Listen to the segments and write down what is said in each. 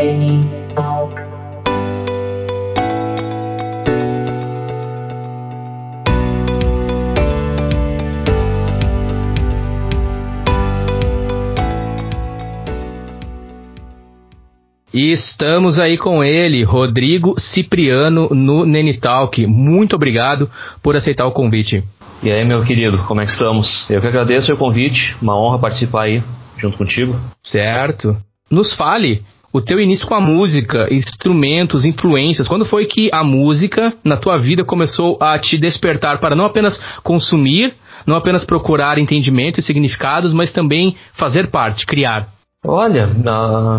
Neni Talk. E estamos aí com ele, Rodrigo Cipriano, no Nenitalk. Muito obrigado por aceitar o convite. E aí, meu querido, como é que estamos? Eu que agradeço o convite, uma honra participar aí junto contigo. Certo. Nos fale o teu início com a música, instrumentos, influências. Quando foi que a música na tua vida começou a te despertar para não apenas consumir, não apenas procurar entendimento e significados, mas também fazer parte, criar? Olha,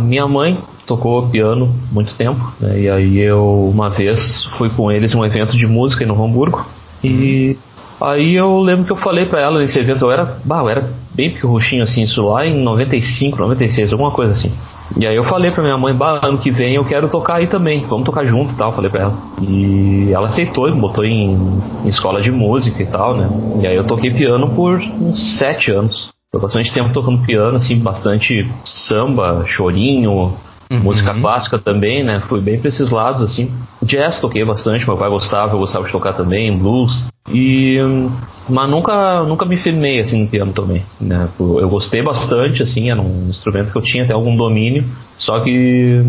minha mãe tocou piano muito tempo, né, e aí eu uma vez fui com eles em um evento de música Novo Hamburgo e aí eu lembro que eu falei para ela nesse evento, eu era, bah, eu era bem piruxinho assim, isso lá em 95, 96, alguma coisa assim. E aí eu falei pra minha mãe, bah, ano que vem eu quero tocar aí também, vamos tocar junto e tal, falei pra ela. E ela aceitou, me botou em, em escola de música e tal, né? E aí eu toquei piano por uns sete anos. Foi bastante tempo tocando piano, assim, bastante samba, chorinho, uhum. música clássica também, né? Fui bem pra esses lados, assim. Jazz toquei bastante, meu pai gostava, eu gostava de tocar também, blues. E. Mas nunca, nunca me firmei assim no piano também, né? Eu gostei bastante, assim, era um instrumento que eu tinha até algum domínio, só que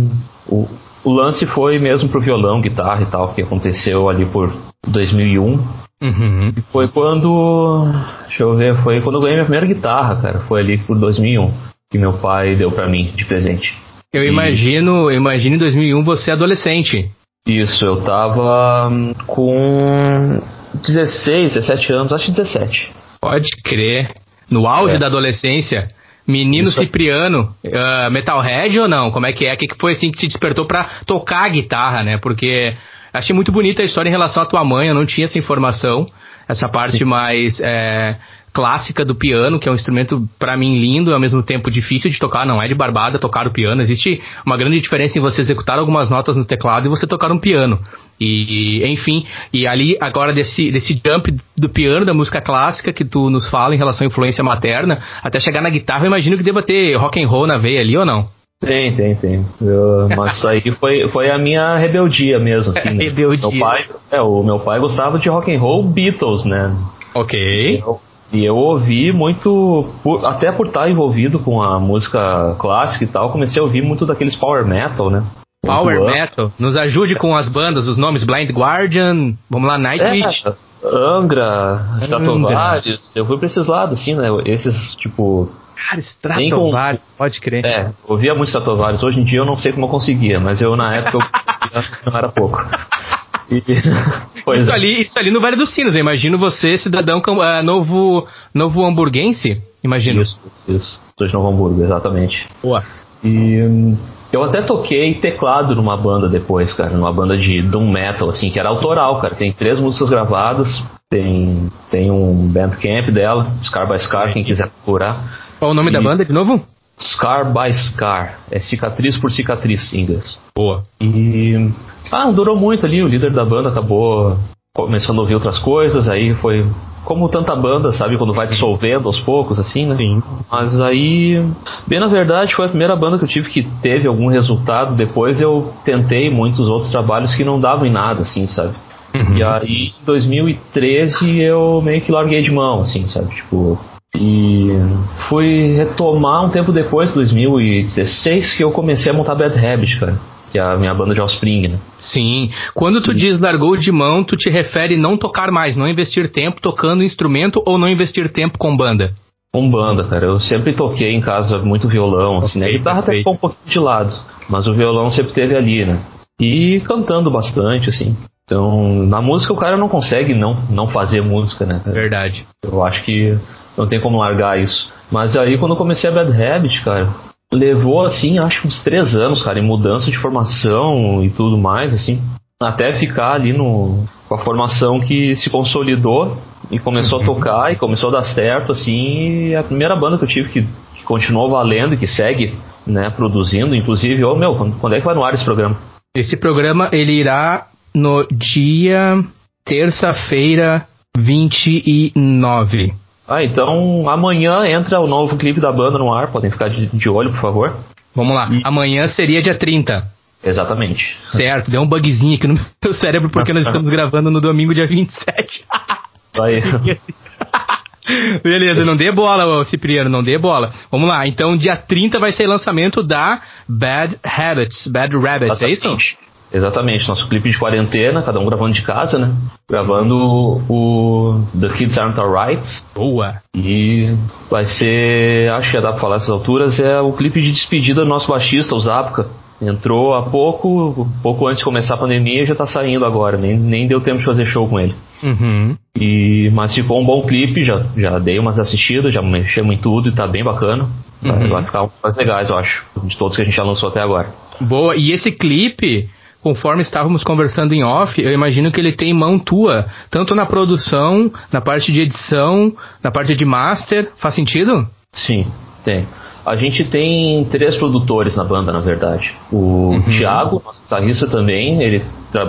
o, o lance foi mesmo pro violão, guitarra e tal, que aconteceu ali por 2001. Uhum. Foi quando. Deixa eu ver, foi quando eu ganhei minha primeira guitarra, cara. Foi ali por 2001 que meu pai deu para mim de presente. Eu e... imagino, imagino em 2001 você adolescente. Isso, eu tava hum, com 16, 17 anos, acho que 17. Pode crer. No auge é. da adolescência. Menino Isso. Cipriano, uh, Metalhead ou não? Como é que é? O que foi assim que te despertou para tocar a guitarra, né? Porque Achei muito bonita a história em relação à tua mãe, eu não tinha essa informação, essa parte Sim. mais é, clássica do piano, que é um instrumento para mim lindo e ao mesmo tempo difícil de tocar, não é de barbada tocar o piano. Existe uma grande diferença em você executar algumas notas no teclado e você tocar um piano. E, enfim, e ali agora desse, desse jump do piano, da música clássica que tu nos fala em relação à influência materna, até chegar na guitarra, eu imagino que deva ter rock and roll na veia ali ou não? Tem, tem, tem. Eu, mas isso aí foi, foi a minha rebeldia mesmo, assim, né? rebeldia. Meu pai, é, o meu pai gostava de rock and roll Beatles, né? Ok. Eu, e eu ouvi muito, por, até por estar envolvido com a música clássica e tal, comecei a ouvir muito daqueles power metal, né? Power muito metal? Nos ajude com as bandas, os nomes Blind Guardian, vamos lá, Nightwish. É, Angra, Stratovarius, eu fui pra esses lados, assim, né? Esses, tipo, Cara, Stratovarius, com... pode crer. É, ouvia muito Stratovarius. Hoje em dia eu não sei como eu conseguia, mas eu na época eu não era pouco. Isso, é. ali, isso ali no Vale dos Sinos, eu imagino você, cidadão uh, novo, novo hamburguense, imagino. Isso, isso. Sou de Novo Hamburgo, exatamente. Boa. E hum, eu até toquei teclado numa banda depois, cara, numa banda de doom metal, assim, que era autoral, cara. Tem três músicas gravadas, tem, tem um bandcamp dela, Scar by Scar, quem quiser procurar. Qual o nome e... da banda de novo? Scar by Scar. É cicatriz por cicatriz em inglês. Boa. E. Ah, não durou muito ali. O líder da banda acabou começando a ouvir outras coisas. Aí foi. Como tanta banda, sabe? Quando vai dissolvendo aos poucos, assim, né? Sim. Mas aí. Bem, na verdade, foi a primeira banda que eu tive que teve algum resultado. Depois eu tentei muitos outros trabalhos que não davam em nada, assim, sabe? Uhum. E aí, em 2013, eu meio que larguei de mão, assim, sabe? Tipo, e fui retomar um tempo depois, 2016, que eu comecei a montar Bad Habit, cara. Que é a minha banda de Offspring, né? Sim. Quando tu diz largou de mão, tu te refere não tocar mais, não investir tempo tocando instrumento ou não investir tempo com banda? Com banda, cara. Eu sempre toquei em casa muito violão, assim, né? A guitarra até ficou um pouquinho de lado, mas o violão sempre teve ali, né? E cantando bastante, assim. Então, na música o cara não consegue não, não fazer música, né? Verdade. Eu acho que não tem como largar isso. Mas aí quando eu comecei a Bad Habit, cara, levou assim, acho uns três anos, cara, em mudança de formação e tudo mais, assim. Até ficar ali no, com a formação que se consolidou e começou uhum. a tocar e começou a dar certo, assim. E a primeira banda que eu tive que, que continuou valendo e que segue, né, produzindo, inclusive, ô oh, meu, quando, quando é que vai no ar esse programa? Esse programa ele irá no dia terça-feira 29. Ah, então amanhã entra o novo clipe da banda no ar, podem ficar de, de olho, por favor. Vamos lá. E... Amanhã seria dia 30. Exatamente. Certo, deu um bugzinho aqui no meu cérebro porque nós estamos gravando no domingo, dia 27. Aí. Beleza, não dê bola, Cipriano, não dê bola. Vamos lá, então dia 30 vai ser lançamento da Bad Habits, Bad Rabbits, é isso? Exatamente, nosso clipe de quarentena, cada um gravando de casa, né? Gravando o The Kids Aren't Alright. Boa! E vai ser, acho que já dá pra falar essas alturas, é o clipe de despedida do nosso baixista, o Zapka. Entrou há pouco, pouco antes de começar a pandemia, já tá saindo agora, nem, nem deu tempo de fazer show com ele. Uhum. E, mas ficou um bom clipe, já, já dei umas assistidas, já mexemos em tudo e tá bem bacana. Uhum. Vai ficar mais legais, eu acho, de todos que a gente já lançou até agora. Boa, e esse clipe, conforme estávamos conversando em off, eu imagino que ele tem mão tua, tanto na produção, na parte de edição, na parte de master. Faz sentido? Sim, tem. A gente tem três produtores na banda, na verdade. O uhum. Thiago, nosso guitarrista também, ele,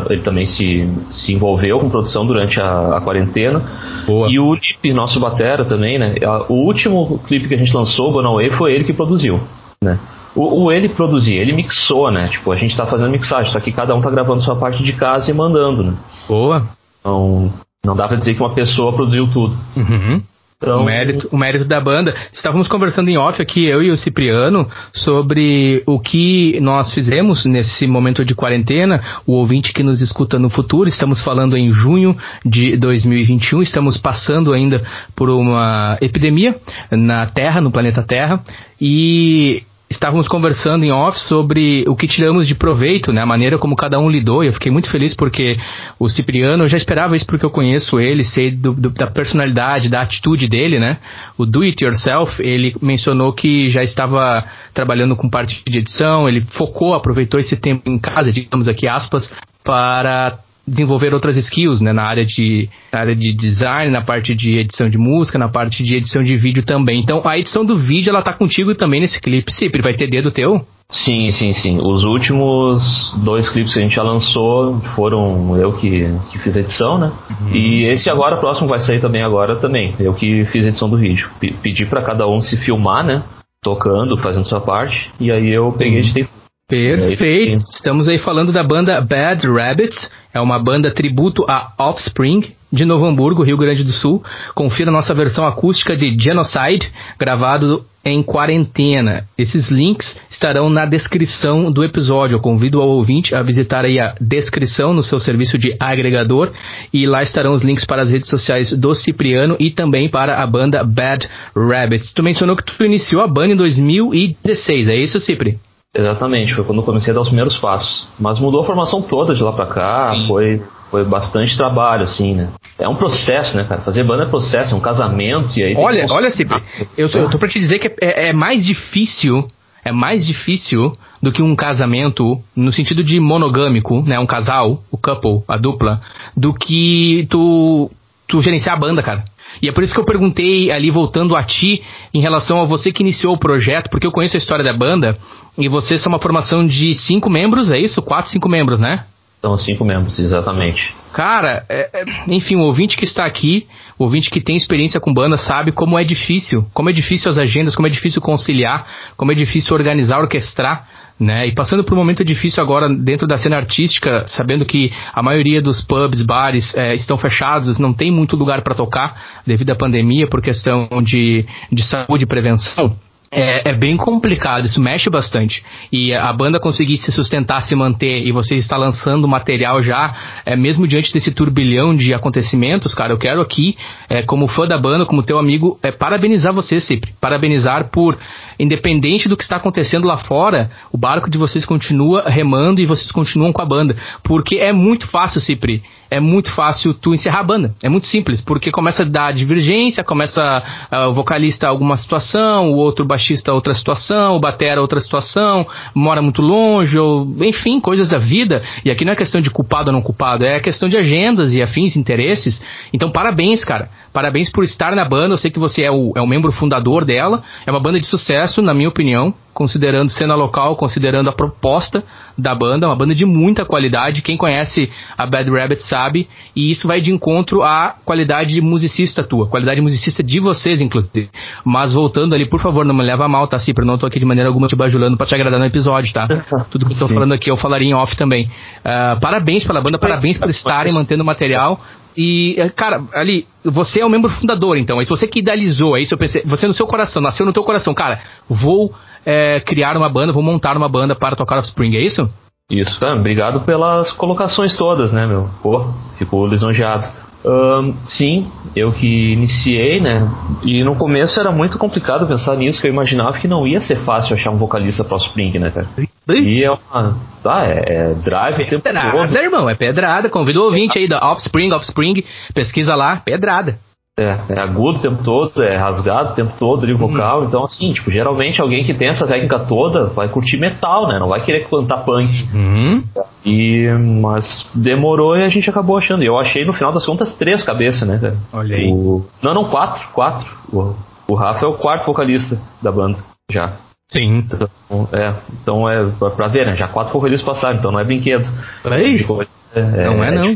ele também se, se envolveu com produção durante a, a quarentena. Boa. E o nosso batera também, né? O último clipe que a gente lançou, Gonaway, foi ele que produziu, né? O, o, ele produzir, ele mixou, né? Tipo, a gente tá fazendo mixagem, só que cada um tá gravando sua parte de casa e mandando, né? Boa. Então, não dá pra dizer que uma pessoa produziu tudo. Uhum. Então... O, mérito, o mérito da banda. Estávamos conversando em off aqui, eu e o Cipriano, sobre o que nós fizemos nesse momento de quarentena. O ouvinte que nos escuta no futuro, estamos falando em junho de 2021, estamos passando ainda por uma epidemia na Terra, no planeta Terra, e estávamos conversando em off sobre o que tiramos de proveito, né? A maneira como cada um lidou. E eu fiquei muito feliz porque o Cipriano, eu já esperava isso porque eu conheço ele, sei do, do, da personalidade, da atitude dele, né? O Do It Yourself, ele mencionou que já estava trabalhando com parte de edição, ele focou, aproveitou esse tempo em casa, digamos aqui aspas, para desenvolver outras skills, né, na área de na área de design, na parte de edição de música, na parte de edição de vídeo também. Então, a edição do vídeo ela tá contigo também nesse clipe. Sempre vai ter dedo teu? Sim, sim, sim. Os últimos dois clipes que a gente já lançou foram eu que, que fiz a edição, né? Uhum. E esse agora, próximo, vai sair também agora também. Eu que fiz a edição do vídeo. P pedi para cada um se filmar, né? Tocando, fazendo sua parte. E aí eu peguei e editei Perfeito. Estamos aí falando da banda Bad Rabbits. É uma banda tributo a Offspring, de Novo Hamburgo, Rio Grande do Sul. Confira nossa versão acústica de Genocide, gravado em quarentena. Esses links estarão na descrição do episódio. Eu convido o ouvinte a visitar aí a descrição no seu serviço de agregador e lá estarão os links para as redes sociais do Cipriano e também para a banda Bad Rabbits. Tu mencionou que tu iniciou a banda em 2016, é isso, Cipri? Exatamente, foi quando eu comecei a dar os primeiros passos. Mas mudou a formação toda de lá pra cá, foi, foi bastante trabalho, assim, né? É um processo, né, cara? Fazer banda é processo, é um casamento e aí. Olha, olha, Cipri, eu, eu tô pra te dizer que é, é mais difícil é mais difícil do que um casamento no sentido de monogâmico, né? Um casal, o couple, a dupla, do que tu, tu gerenciar a banda, cara. E é por isso que eu perguntei ali, voltando a ti, em relação a você que iniciou o projeto, porque eu conheço a história da banda, e vocês são uma formação de cinco membros, é isso? Quatro, cinco membros, né? São cinco membros, exatamente. Cara, é, é, enfim, o ouvinte que está aqui, o ouvinte que tem experiência com banda, sabe como é difícil, como é difícil as agendas, como é difícil conciliar, como é difícil organizar, orquestrar né? E passando por um momento difícil agora dentro da cena artística, sabendo que a maioria dos pubs, bares é, estão fechados, não tem muito lugar para tocar devido à pandemia por questão de, de saúde e prevenção. É, é, bem complicado, isso mexe bastante. E a banda conseguir se sustentar, se manter, e você está lançando material já, é, mesmo diante desse turbilhão de acontecimentos, cara, eu quero aqui, é, como fã da banda, como teu amigo, é, parabenizar você, sempre. Parabenizar por, independente do que está acontecendo lá fora, o barco de vocês continua remando e vocês continuam com a banda. Porque é muito fácil, Cipri é muito fácil tu encerrar a banda. É muito simples, porque começa a dar divergência, começa uh, o vocalista alguma situação, o outro baixista outra situação, o batera outra situação, mora muito longe, ou enfim, coisas da vida. E aqui não é questão de culpado ou não culpado, é questão de agendas e afins, interesses. Então, parabéns, cara. Parabéns por estar na banda. Eu sei que você é o, é o membro fundador dela. É uma banda de sucesso, na minha opinião considerando cena local, considerando a proposta da banda, uma banda de muita qualidade. Quem conhece a Bad Rabbit sabe, e isso vai de encontro à qualidade de musicista tua, qualidade musicista de vocês, inclusive. Mas voltando ali, por favor, não me leva mal, tá, Cipro? Não tô aqui de maneira alguma te bajulando pra te agradar no episódio, tá? Tudo que eu tô Sim. falando aqui eu falaria em off também. Uh, parabéns pela banda, parabéns por estarem mantendo o material. E, eh, cara, ali, você é o membro fundador, então. É isso você que idealizou, é isso eu pensei. Você no seu coração, nasceu no teu coração, cara, vou é, criar uma banda, vou montar uma banda para tocar Offspring, é isso? Isso, cara, obrigado pelas colocações todas, né, meu? Pô, fico lisonjeado. Um, sim, eu que iniciei, né? E no começo era muito complicado pensar nisso, que eu imaginava que não ia ser fácil achar um vocalista pro Spring, né, cara? E é uma. Tá, é, é drive o tempo pedrada, todo. irmão, é pedrada. Convido o ouvinte aí da Offspring, Offspring, pesquisa lá, pedrada. É, é agudo o tempo todo, é rasgado o tempo todo de vocal, uhum. então assim, tipo, geralmente alguém que tem essa técnica toda vai curtir metal, né? Não vai querer cantar punk. Uhum. E, mas demorou e a gente acabou achando. Eu achei no final das contas três cabeças, né, cara? Olha aí. O, não, não, quatro, quatro. O, o Rafa é o quarto vocalista da banda, já. Sim. Então, é, então é pra ver, né? Já quatro vocalistas passaram, então não é brinquedo. Aí. É, é, não é, é não.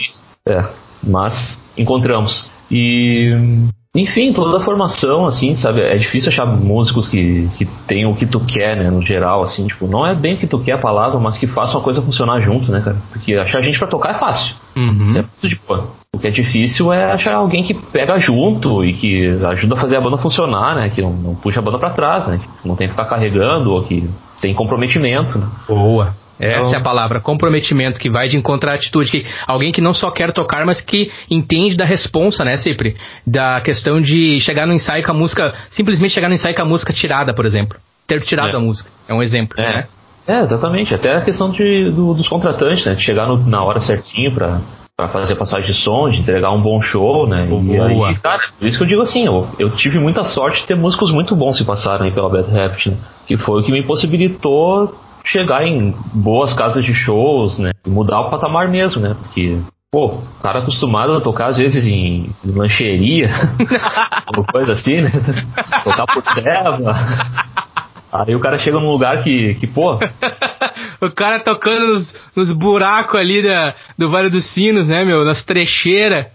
É, mas encontramos. E enfim, toda a formação, assim, sabe? É difícil achar músicos que, que tenham o que tu quer, né? No geral, assim, tipo, não é bem o que tu quer a palavra, mas que façam a coisa funcionar junto, né, cara? Porque achar gente para tocar é fácil. Uhum. É muito de boa. O que é difícil é achar alguém que pega junto e que ajuda a fazer a banda funcionar, né? Que não, não puxa a banda para trás, né? Que não tem que ficar carregando ou que tem comprometimento, né? Boa. Essa então... é a palavra, comprometimento, que vai de encontrar atitude. Que, alguém que não só quer tocar, mas que entende da responsa, né, sempre? Da questão de chegar no ensaio com a música, simplesmente chegar no ensaio com a música tirada, por exemplo. Ter tirado é. a música. É um exemplo, é. né? É, exatamente. Até a questão de, do, dos contratantes, né? De chegar no, na hora certinho pra, pra fazer passagem de som, de entregar um bom show, né? E aí, cara, por isso que eu digo assim, eu, eu tive muita sorte de ter músicos muito bons que passaram aí pela Bad Habit, né? Que foi o que me possibilitou chegar em boas casas de shows, né? Mudar o patamar mesmo, né? Porque, pô, o cara acostumado a tocar às vezes em, lancheria, uma coisa assim, né? Tocar por serva. Aí o cara chega num lugar que, que pô. o cara tocando nos, nos buracos ali da, do Vale dos Sinos, né, meu? Nas trecheiras.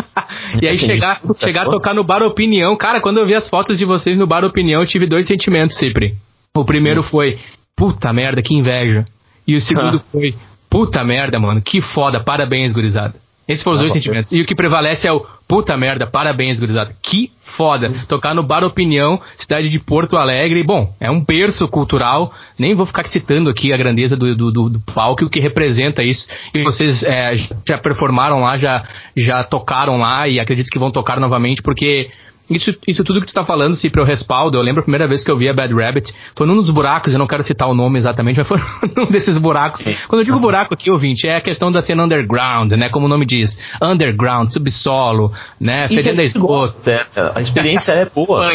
e aí chegar, chegar a tocar no Bar Opinião. Cara, quando eu vi as fotos de vocês no Bar Opinião, eu tive dois sentimentos sempre. O primeiro foi, puta merda, que inveja. E o segundo ah. foi, puta merda, mano, que foda, parabéns, gurizada. Esses foram os ah, dois sentimentos. E o que prevalece é o puta merda, parabéns, gurizada. Que foda. Tocar no Bar Opinião, cidade de Porto Alegre. Bom, é um berço cultural. Nem vou ficar citando aqui a grandeza do, do, do, do palco e o que representa isso. E vocês é, já performaram lá, já, já tocaram lá e acredito que vão tocar novamente, porque isso, isso tudo que tu tá falando, se pro respaldo, eu lembro a primeira vez que eu vi a Bad Rabbit, foi num dos buracos, eu não quero citar o nome exatamente, mas foi num desses buracos. Sim. Quando eu digo buraco aqui, ouvinte, é a questão da cena underground, né? Como o nome diz. Underground, subsolo, né? Fedendo a esposa. É, a experiência é boa.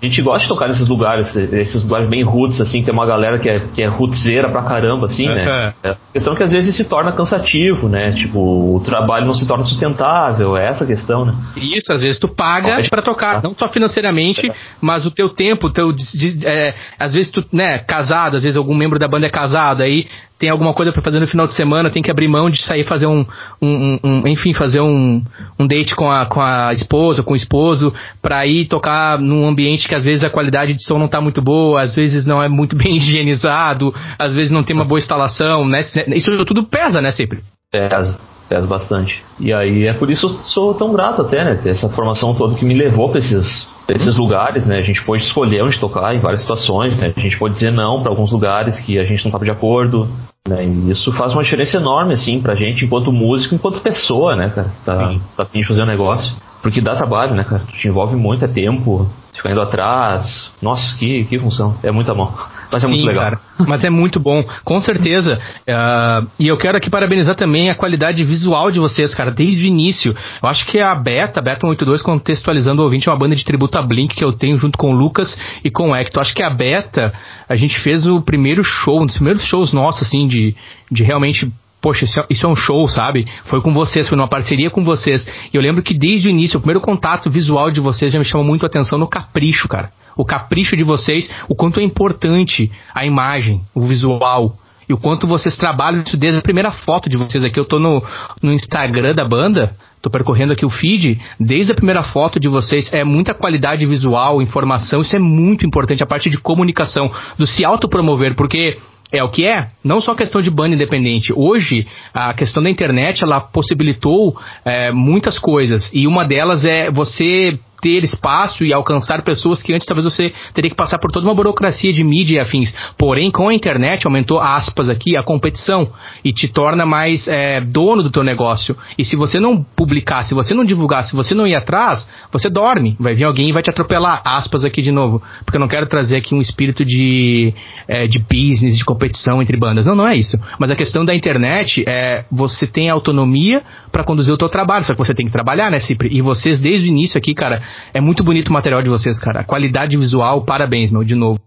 A gente gosta de tocar nesses lugares, esses lugares bem roots, assim, tem uma galera que é, que é rootzeira pra caramba, assim, né? É. A questão que às vezes se torna cansativo, né? Tipo, o trabalho não se torna sustentável, é essa a questão, né? Isso, às vezes tu paga para tocar, não só financeiramente, é. mas o teu tempo, teu, de, é, às vezes tu, né, casado, às vezes algum membro da banda é casado, aí tem alguma coisa para fazer no final de semana, tem que abrir mão de sair fazer um, um, um enfim, fazer um, um date com a, com a esposa, com o esposo, para ir tocar num ambiente que às vezes a qualidade de som não tá muito boa, às vezes não é muito bem higienizado, às vezes não tem uma boa instalação, né? Isso tudo pesa, né, sempre? Pesa, pesa bastante. E aí é por isso eu sou tão grato até, né, essa formação toda que me levou para esses esses lugares, né? A gente pode escolher onde tocar em várias situações, né? A gente pode dizer não para alguns lugares que a gente não estava de acordo, né? E isso faz uma diferença enorme, assim, pra gente enquanto músico, enquanto pessoa, né, cara? Tá, tá afim de fazer um negócio. Porque dá trabalho, né, cara? Te envolve muito, é tempo, ficar indo atrás. Nossa, que, que função. É muita mão. Mas é Sim, muito legal. Cara, mas é muito bom, com certeza. Uh, e eu quero aqui parabenizar também a qualidade visual de vocês, cara, desde o início. Eu acho que é a Beta, Beta 182, contextualizando o ouvinte, é uma banda de tributo a Blink que eu tenho junto com o Lucas e com o Hector. Acho que a Beta, a gente fez o primeiro show, um dos primeiros shows nossos, assim, de, de realmente poxa, isso é, isso é, um show, sabe? Foi com vocês, foi numa parceria com vocês. E eu lembro que desde o início, o primeiro contato visual de vocês já me chamou muito a atenção no capricho, cara. O capricho de vocês, o quanto é importante a imagem, o visual. e o quanto vocês trabalham isso desde a primeira foto de vocês aqui. Eu tô no, no Instagram da banda, tô percorrendo aqui o feed, desde a primeira foto de vocês, é muita qualidade visual, informação, isso é muito importante, a parte de comunicação, do se autopromover, porque é o que é, não só questão de banda independente. Hoje, a questão da internet, ela possibilitou é, muitas coisas, e uma delas é você ter espaço e alcançar pessoas que antes talvez você teria que passar por toda uma burocracia de mídia e afins. Porém, com a internet aumentou aspas aqui a competição e te torna mais é, dono do teu negócio. E se você não publicar, se você não divulgar, se você não ir atrás, você dorme. Vai vir alguém e vai te atropelar. Aspas aqui de novo, porque eu não quero trazer aqui um espírito de é, de business, de competição entre bandas. Não, não é isso. Mas a questão da internet é você tem autonomia para conduzir o teu trabalho, só que você tem que trabalhar, né, Cipri? E vocês desde o início aqui, cara, é muito bonito o material de vocês, cara. A qualidade visual, parabéns, meu, de novo.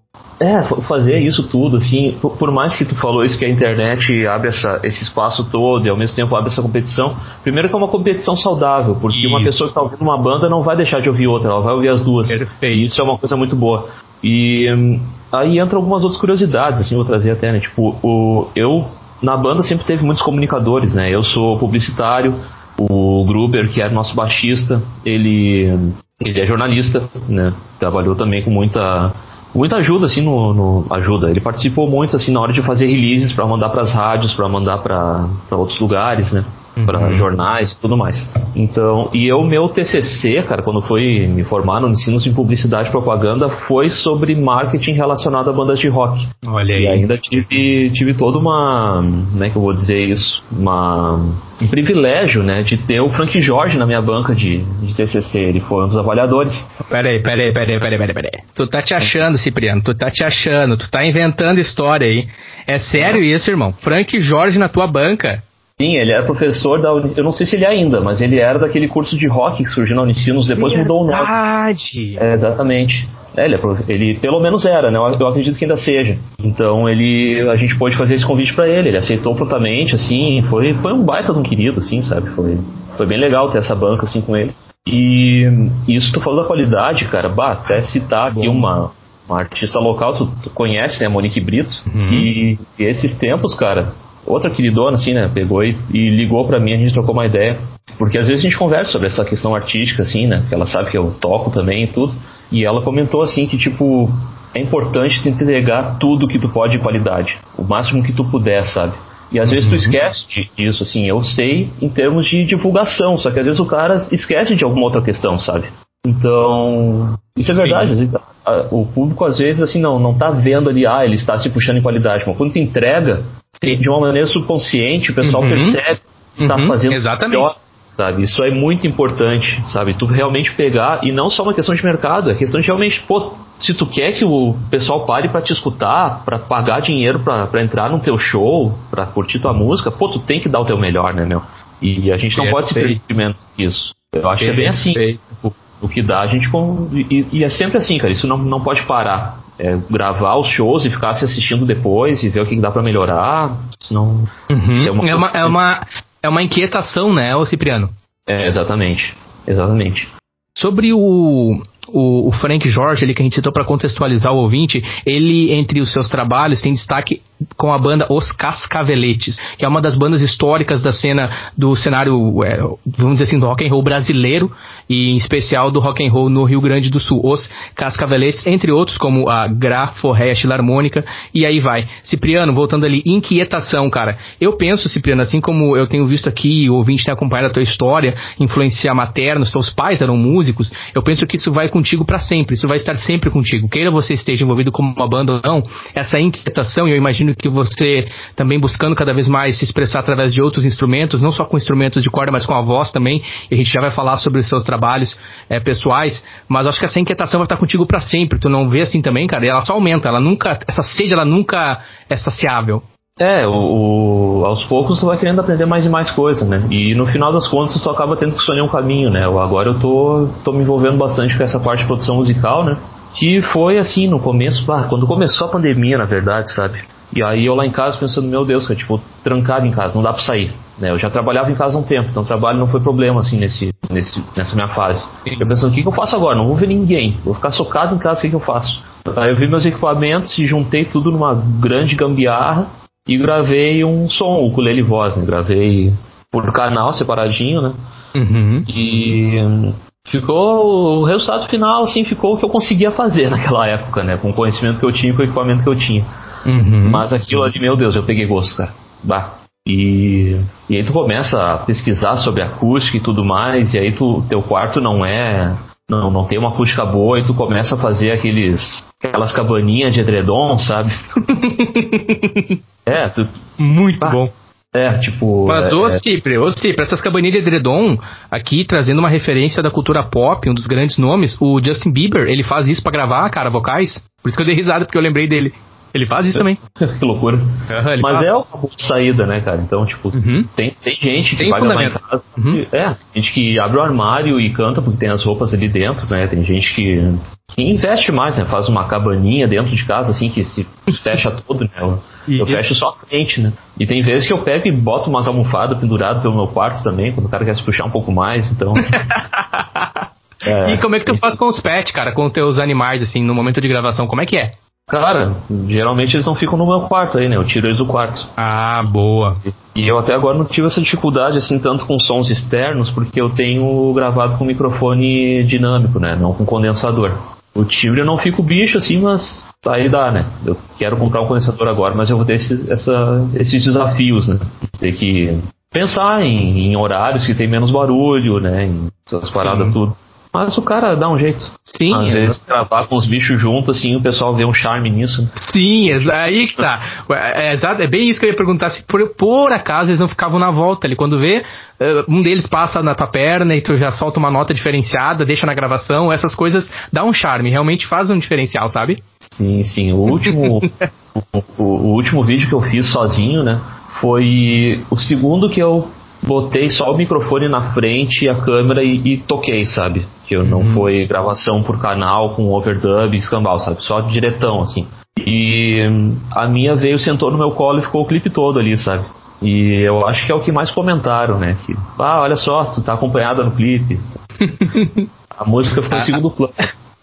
É, fazer isso tudo, assim, por mais que tu falou isso, que a internet abre essa, esse espaço todo e ao mesmo tempo abre essa competição, primeiro que é uma competição saudável, porque isso. uma pessoa que está ouvindo uma banda não vai deixar de ouvir outra, ela vai ouvir as duas. Perfeito. E isso é uma coisa muito boa. E hum, aí entram algumas outras curiosidades, assim, vou trazer até, né? Tipo, o, eu, na banda sempre teve muitos comunicadores, né? Eu sou publicitário, o Gruber, que era nosso baixista, ele ele é jornalista, né? Trabalhou também com muita muita ajuda assim no, no, ajuda. Ele participou muito assim na hora de fazer releases para mandar para as rádios, para mandar para outros lugares, né? Uhum. para jornais e tudo mais. Então, e eu, meu TCC, cara, quando fui me formar no ensino de publicidade e propaganda, foi sobre marketing relacionado a bandas de rock. Olha aí. E ainda tive, tive toda uma, como é que eu vou dizer isso? Uma, um privilégio, né, de ter o Frank Jorge na minha banca de, de TCC. Ele foi um dos avaliadores. Peraí, peraí, peraí, peraí, peraí, peraí. Tu tá te achando, Cipriano, tu tá te achando, tu tá inventando história aí. É sério isso, irmão? Frank Jorge na tua banca? Sim, ele era professor da Eu não sei se ele é ainda, mas ele era daquele curso de rock que surgiu na Unicinos, depois Verdade. mudou o nome. Verdade! É, exatamente. É, ele, é, ele, pelo menos era, né? Eu acredito que ainda seja. Então ele, a gente pôde fazer esse convite para ele. Ele aceitou prontamente, assim. Foi, foi um baita de um querido, assim, sabe? Foi, foi bem legal ter essa banca assim com ele. E isso tu falou da qualidade, cara. Bah, até citar aqui uma, uma artista local, tu, tu conhece, né? Monique Brito. Uhum. E, e esses tempos, cara, outra queridona, assim, né? Pegou e, e ligou para mim, a gente trocou uma ideia. Porque às vezes a gente conversa sobre essa questão artística, assim, né? Porque ela sabe que eu toco também e tudo. E ela comentou, assim, que, tipo, é importante te entregar tudo que tu pode de qualidade. O máximo que tu puder, sabe? E às uhum. vezes tu uhum. esquece disso, assim. Eu sei em termos de divulgação, só que às vezes o cara esquece de alguma outra questão, sabe? Então, isso é verdade. Sim. O público às vezes assim não não tá vendo ali, ah, ele está se puxando em qualidade, mas quando tu entrega, de uma maneira subconsciente, o pessoal uhum. percebe que tá uhum. fazendo Exatamente. Pior, sabe? Isso é muito importante, sabe? Tu realmente pegar, e não só uma questão de mercado, é questão de realmente, pô, se tu quer que o pessoal pare para te escutar, para pagar dinheiro para entrar no teu show, para curtir tua música, pô, tu tem que dar o teu melhor, né, meu? E a gente não pode se permitir menos isso. Eu acho Perfeito. que é bem assim. O, o, que dá, a gente. Com, e, e, é sempre assim, cara. Isso não, não pode parar é, gravar os shows e ficar se assistindo depois e ver o que dá para melhorar. Senão. Uhum. É, uma, é, uma, é, uma, é uma inquietação, né, ô Cipriano? É, exatamente. Exatamente. Sobre o, o, o, Frank Jorge, ali que a gente citou para contextualizar o ouvinte, ele, entre os seus trabalhos, tem destaque com a banda Os Cascaveletes, que é uma das bandas históricas da cena do cenário, é, vamos dizer assim, do rock and roll brasileiro e em especial do rock and roll no Rio Grande do Sul. Os Cascaveletes, entre outros, como a Gra, Forré, Harmônica e aí vai. Cipriano, voltando ali, inquietação, cara. Eu penso, Cipriano, assim como eu tenho visto aqui, o ouvinte tem acompanhado a tua história, influenciar materno, seus pais eram músicos, eu penso que isso vai contigo para sempre, isso vai estar sempre contigo. Queira você esteja envolvido como uma banda ou não, essa inquietação, e eu imagino que você também buscando cada vez mais se expressar através de outros instrumentos, não só com instrumentos de corda, mas com a voz também. E a gente já vai falar sobre os seus trabalhos é, pessoais, mas acho que essa inquietação vai estar contigo para sempre. Tu não vê assim também, cara? E ela só aumenta, ela nunca, essa sede, ela nunca é saciável. É, o, o, aos poucos tu vai querendo aprender mais e mais coisas, né? E no final das contas tu acaba tendo que escolher um caminho, né? Agora eu tô, tô me envolvendo bastante com essa parte de produção musical, né? Que foi assim, no começo, quando começou a pandemia, na verdade, sabe? E aí eu lá em casa pensando, meu Deus, cara, tipo, trancado em casa, não dá pra sair. Né? Eu já trabalhava em casa há um tempo, então trabalho não foi problema, assim, nesse, nesse, nessa minha fase. Eu pensando, o que, que eu faço agora? Não vou ver ninguém, vou ficar socado em casa, o que, que eu faço? Aí eu vi meus equipamentos e juntei tudo numa grande gambiarra e gravei um som, o ukulele voz, né? Gravei por canal separadinho, né? Uhum. E ficou o resultado final assim ficou o que eu conseguia fazer naquela época, né? Com o conhecimento que eu tinha, com o equipamento que eu tinha. Uhum. Mas aquilo ali, meu Deus, eu peguei gosto, cara. Bah. E, e aí tu começa a pesquisar sobre acústica e tudo mais, e aí tu, teu quarto não é. Não, não tem uma acústica boa, e tu começa a fazer aqueles. aquelas cabaninhas de edredom, sabe? é, tu. Muito bom. É, tipo. Mas, é, ô é, Cipre, ô Cipre, essas cabaninhas de edredom, aqui trazendo uma referência da cultura pop, um dos grandes nomes, o Justin Bieber, ele faz isso pra gravar, cara, vocais. Por isso que eu dei risada, porque eu lembrei dele. Ele faz isso também. que loucura. Ele Mas faz. é uma boa saída, né, cara? Então, tipo, Uhum. tem, tem gente que Tem vai gravar em casa. Uhum. É, gente que abre o armário e canta porque tem as roupas ali dentro, né? Tem gente que, que investe mais, né? Faz uma cabaninha dentro de casa, assim, que se fecha todo, né? Eu, eu Isso. fecho só a frente, né? E tem vezes que eu pego e boto umas almofadas penduradas pelo meu quarto também, quando o cara quer se puxar um pouco mais, então. É, E como é que tu faz com os pets, cara, com os teus animais, assim, no momento de gravação? Como é que é? Cara, geralmente eles não ficam no meu quarto aí, né? Eu tiro eles do quarto. Ah, boa. E eu até agora não tive essa dificuldade assim tanto com sons externos, porque eu tenho gravado com microfone dinâmico, né? Não com condensador. O timbre eu não fico bicho assim, mas aí dá, né? Eu quero comprar um condensador agora, mas eu vou ter esse- essa- esses desafios, né? Ter que pensar em, em horários que tem menos barulho, né? Em essas paradas tudo. Mas o cara dá um jeito. Sim, Às é- vezes gravar com os bichos juntos, assim, o pessoal vê um charme nisso. né? Sim, é aí que tá. É, é é bem isso que eu ia perguntar. Se por, por acaso eles não ficavam na volta ali. Quando vê, eh, um deles passa na tua perna e tu já solta uma nota diferenciada, deixa na gravação, essas coisas dá um charme, realmente faz um diferencial, sabe? Sim, sim. O último, o, o- último vídeo que eu fiz sozinho, né? Foi o segundo que eu botei só o microfone na frente e a câmera e, e toquei, sabe? Que eu não foi gravação por canal com overdub e escambau, sabe? Só diretão, assim. E a minha veio, sentou no meu colo e ficou o clipe todo ali, sabe? E eu acho que é o que mais comentaram, né? Que, ah, olha só, tu tá acompanhada no clipe. A música ficou em segundo plano.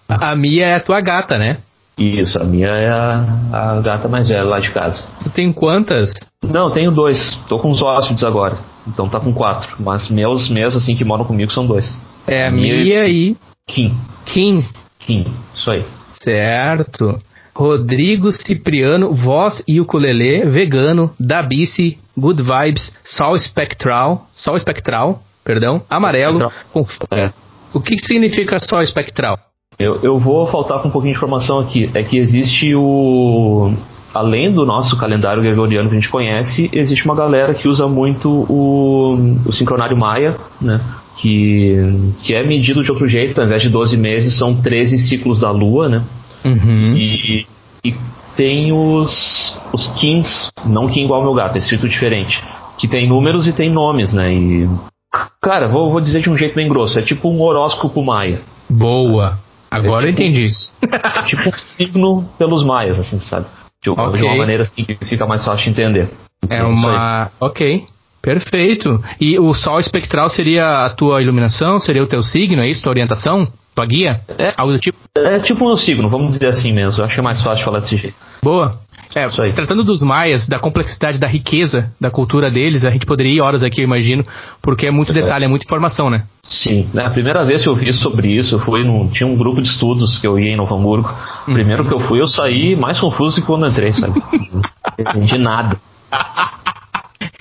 A, a Mia é a tua gata, né? Isso, a minha é a, a gata mais velha lá de casa. Tu tem quantas? Não, tenho dois. Tô com os hóspedes agora. Então tá com quatro. Mas meus mesmos, assim, que moram comigo são dois. É a Mia e- Kim. Kim. Kim. Isso aí. Certo. Rodrigo Cipriano, voz e ukulele, vegano, da Bici, Good Vibes, Sol Espectral, Sol Espectral, perdão, amarelo. Espectral. É. O que que significa Sol Espectral? Eu, eu vou faltar com um pouquinho de informação aqui. É que existe o. Além do nosso calendário gregoriano que a gente conhece, existe uma galera que usa muito o, o sincronário maia, né? Que, que é medido de outro jeito, ao invés de 12 meses, são 13 ciclos da lua, né? Uhum. E, e tem os, os Kings, não King igual meu gato, é escrito diferente. Que tem números e tem nomes, né? E. Cara, vou, vou dizer de um jeito bem grosso, é tipo um horóscopo maia. Boa. Agora eu É tipo- entendi. É tipo um signo pelos maias, assim, sabe? De, uma- Ok. de uma maneira assim que fica mais fácil de entender. É uma. Ok. Perfeito. E o sol espectral seria a tua iluminação? Seria o teu signo, é isso? Tua orientação? Tua guia? É. Algo do tipo? É tipo um signo, vamos dizer assim mesmo. Eu acho é mais fácil falar desse jeito. Boa. É, se tratando dos maias, da complexidade, da riqueza da cultura deles, a gente poderia ir horas aqui, eu imagino, porque é muito É. detalhe, é muita informação, né? Sim, né, a primeira vez que eu vi sobre isso foi num. Tinha um grupo de estudos que eu ia em Novo Hamburgo. Uhum. Primeiro que eu fui, eu saí mais confuso que quando entrei, sabe? Não entendi nada.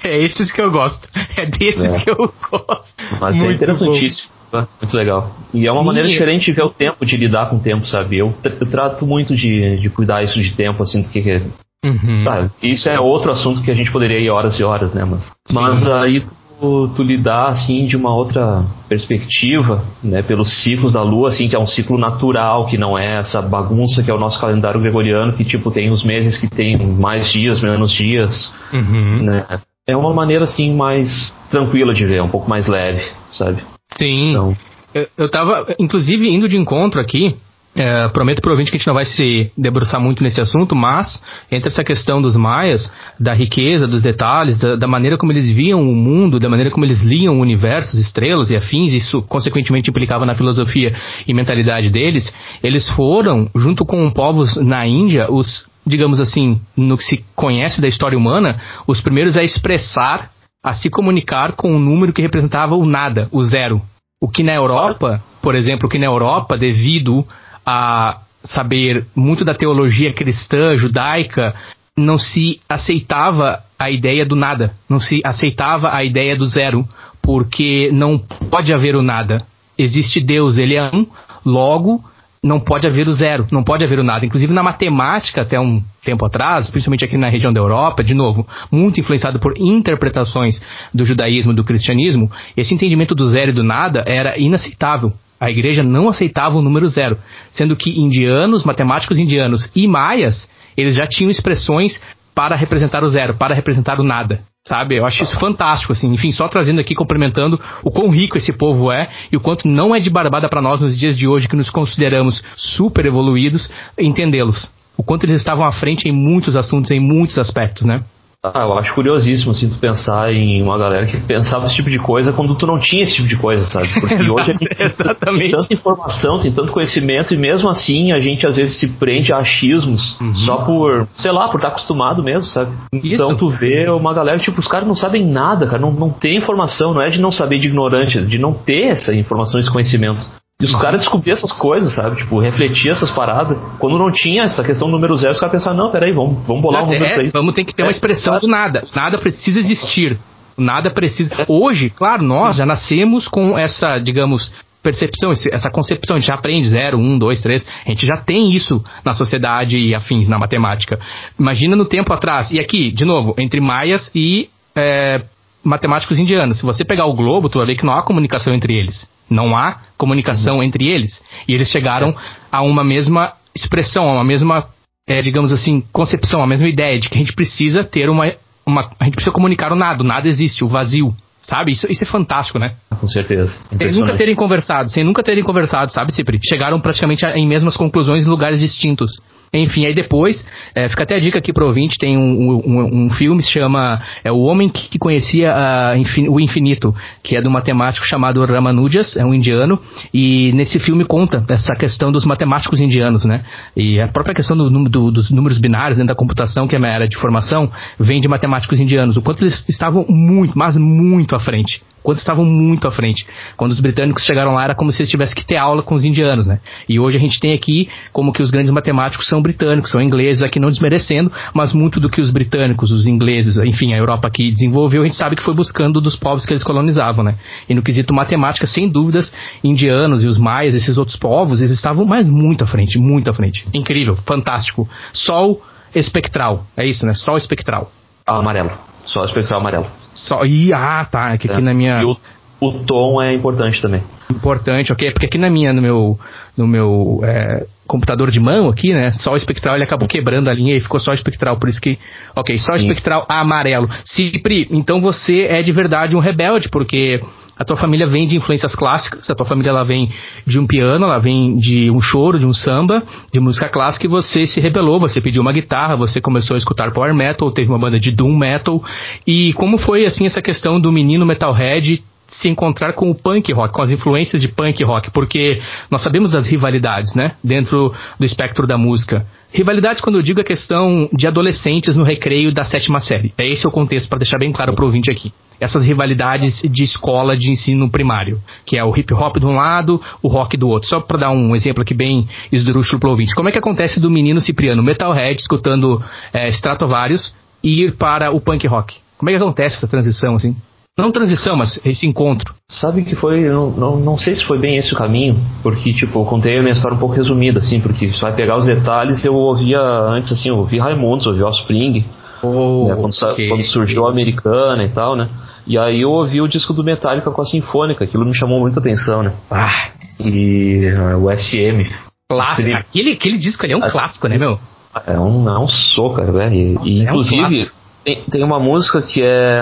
É esses que eu gosto. É desses É. que eu gosto. Mas é Muito interessantíssimo. tá? Muito legal. E é uma Sim. maneira diferente de ver o tempo, de lidar com o tempo, sabe? Eu, eu trato muito de, de cuidar isso de tempo, assim, do que. que Uhum. Tá, isso é outro assunto que a gente poderia ir horas e horas, né? Mas, mas aí tu, tu lidar assim de uma outra perspectiva, né? Pelos ciclos da Lua, assim, que é um ciclo natural, que não é essa bagunça que é o nosso calendário gregoriano, que tipo tem os meses que tem mais dias, menos dias, Uhum. né? É uma maneira assim mais tranquila de ver, um pouco mais leve, sabe? Sim. Então, Eu, eu tava, inclusive, indo de encontro aqui, É, prometo provavelmente que a gente não vai se debruçar muito nesse assunto, mas entre essa questão dos maias, da riqueza, dos detalhes, da, da, maneira como eles viam o mundo, da maneira como eles liam o universo, as estrelas e afins, isso consequentemente implicava na filosofia e mentalidade deles, eles foram, junto com povos na Índia, os, digamos assim, no que se conhece da história humana, os primeiros a expressar, a se comunicar com um número que representava o nada, o zero. O que na Europa, por exemplo, que na Europa, devido a saber muito da teologia cristã, judaica, não se aceitava a ideia do nada, não se aceitava a ideia do zero, porque não pode haver o nada. Existe Deus, ele é um, logo não pode haver o zero, não pode haver o nada. Inclusive na matemática, até um tempo atrás, principalmente aqui na região da Europa, de novo, muito influenciado por interpretações do judaísmo, do cristianismo, esse entendimento do zero e do nada era inaceitável. A igreja não aceitava o número zero, sendo que indianos, matemáticos indianos e maias, eles já tinham expressões para representar o zero, para representar o nada. Sabe? Eu acho isso fantástico, assim. Enfim, só trazendo aqui, complementando o quão rico esse povo é e o quanto não é de barbada para nós nos dias de hoje, que nos consideramos super evoluídos, entendê-los. O quanto eles estavam à frente em muitos assuntos, em muitos aspectos, né? Ah, eu acho curiosíssimo, assim, tu pensar em uma galera que pensava esse tipo de coisa quando tu não tinha esse tipo de coisa, sabe? Porque hoje a gente tem tanta informação, tem tanto conhecimento e mesmo assim a gente às vezes se prende a achismos uhum. só por, sei lá, por estar acostumado mesmo, sabe? Isso. Então tu vê uma galera, tipo, os caras não sabem nada, cara, não, não tem informação, não é de não saber de ignorante, de não ter essa informação, esse conhecimento. E os caras descobriam essas coisas, sabe? Tipo, refletir essas paradas. Quando não tinha essa questão do número zero, os caras pensavam, não, peraí, vamos, vamos bolar um número é, pra isso. Vamos ter que ter uma é, expressão do nada. Nada precisa existir. Nada precisa. Hoje, claro, nós já nascemos com essa, digamos, percepção, essa concepção, a gente já aprende 0, 1, 2, 3, a gente já tem isso na sociedade e afins, na matemática. Imagina no tempo atrás, e aqui, de novo, entre maias e é, matemáticos indianos. Se você pegar o globo, tu vai ver que não há comunicação entre eles. Não há comunicação uhum. entre eles. E eles chegaram a uma mesma expressão, a uma mesma, é, digamos assim, concepção, a mesma ideia de que a gente precisa ter uma, uma. A gente precisa comunicar o nada, o nada existe, o vazio. Sabe? Isso, isso é fantástico, né? Com certeza. Sem nunca terem conversado, sem nunca terem conversado, sabe, Cipri? Chegaram praticamente em mesmas conclusões em lugares distintos. Enfim, aí depois, é, fica até a dica aqui pro ouvinte, tem um, um, um filme se chama é, O Homem que Conhecia uh, o Infinito, que é um matemático chamado Ramanujas, é um indiano, e nesse filme conta essa questão dos matemáticos indianos, né? E a própria questão do, do, dos números binários dentro da computação, que é a minha área de formação, vem de matemáticos indianos, o quanto eles estavam muito, mas muito à frente quando estavam muito à frente. Quando os britânicos chegaram lá, era como se eles tivessem que ter aula com os indianos, né? E hoje a gente tem aqui como que os grandes matemáticos são britânicos, são ingleses, aqui não desmerecendo, mas muito do que os britânicos, os ingleses, enfim, a Europa aqui desenvolveu, a gente sabe que foi buscando dos povos que eles colonizavam, né? E no quesito matemática, sem dúvidas, indianos e os maias, esses outros povos, eles estavam mais muito à frente, muito à frente. Incrível, fantástico. Sol espectral, é isso, né? Sol espectral. Ah, amarelo. Só especial amarelo. Só, e, ah, tá. É que aqui é. na minha. E o, o tom é importante também. Importante, ok. Porque aqui na minha, no meu, no meu é, computador de mão aqui, né? Só o espectral ele acabou quebrando a linha e ficou só espectral. Por isso que, ok, só Sim. espectral amarelo. Cipri, então você é de verdade um rebelde, porque a tua família vem de influências clássicas, a tua família ela vem de um piano, ela vem de um choro, de um samba, de música clássica e você se rebelou, você pediu uma guitarra, você começou a escutar power metal, teve uma banda de doom metal. E como foi assim essa questão do menino metalhead se encontrar com o punk rock, com as influências de punk rock, porque nós sabemos das rivalidades, né, dentro do espectro da música. Rivalidades, quando eu digo a questão de adolescentes no recreio da sétima série. É esse o contexto, para deixar bem claro para o ouvinte aqui. Essas rivalidades de escola de ensino primário, que é o hip hop de um lado, o rock do outro. Só para dar um exemplo aqui bem esdrúxulo para o ouvinte. Como é que acontece do menino Cipriano Metalhead escutando é, Stratovarius e ir para o punk rock? Como é que acontece essa transição, assim? Não transição, mas esse encontro. Sabe que foi. Não, não, não sei se foi bem esse o caminho, porque, tipo, eu contei a minha história um pouco resumida, assim, porque se vai pegar os detalhes, eu ouvia antes, assim, eu ouvi Raimundos, ouvi Offspring, oh, né, quando, okay. quando, surgiu a Americana e tal, né? E aí eu ouvi o disco do Metallica com a Sinfônica, aquilo me chamou muita atenção, né? Ah! E uh, o SM. Clássico. Aquele, aquele disco ali é um é, clássico, né, meu? É um, é um soco, né? E, Nossa, inclusive, é um tem, tem uma música que é.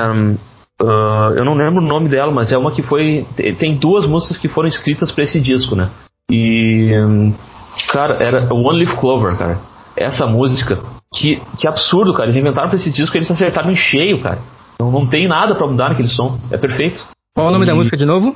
Uh, eu não lembro o nome dela, mas é uma que foi. Tem duas músicas que foram escritas para esse disco, né? E. Cara, era One Leaf Clover, cara. Essa música, que, que absurdo, cara. Eles inventaram pra esse disco eles acertaram em cheio, cara. Não, não tem nada para mudar naquele som. É perfeito. Qual o nome e... da música de novo?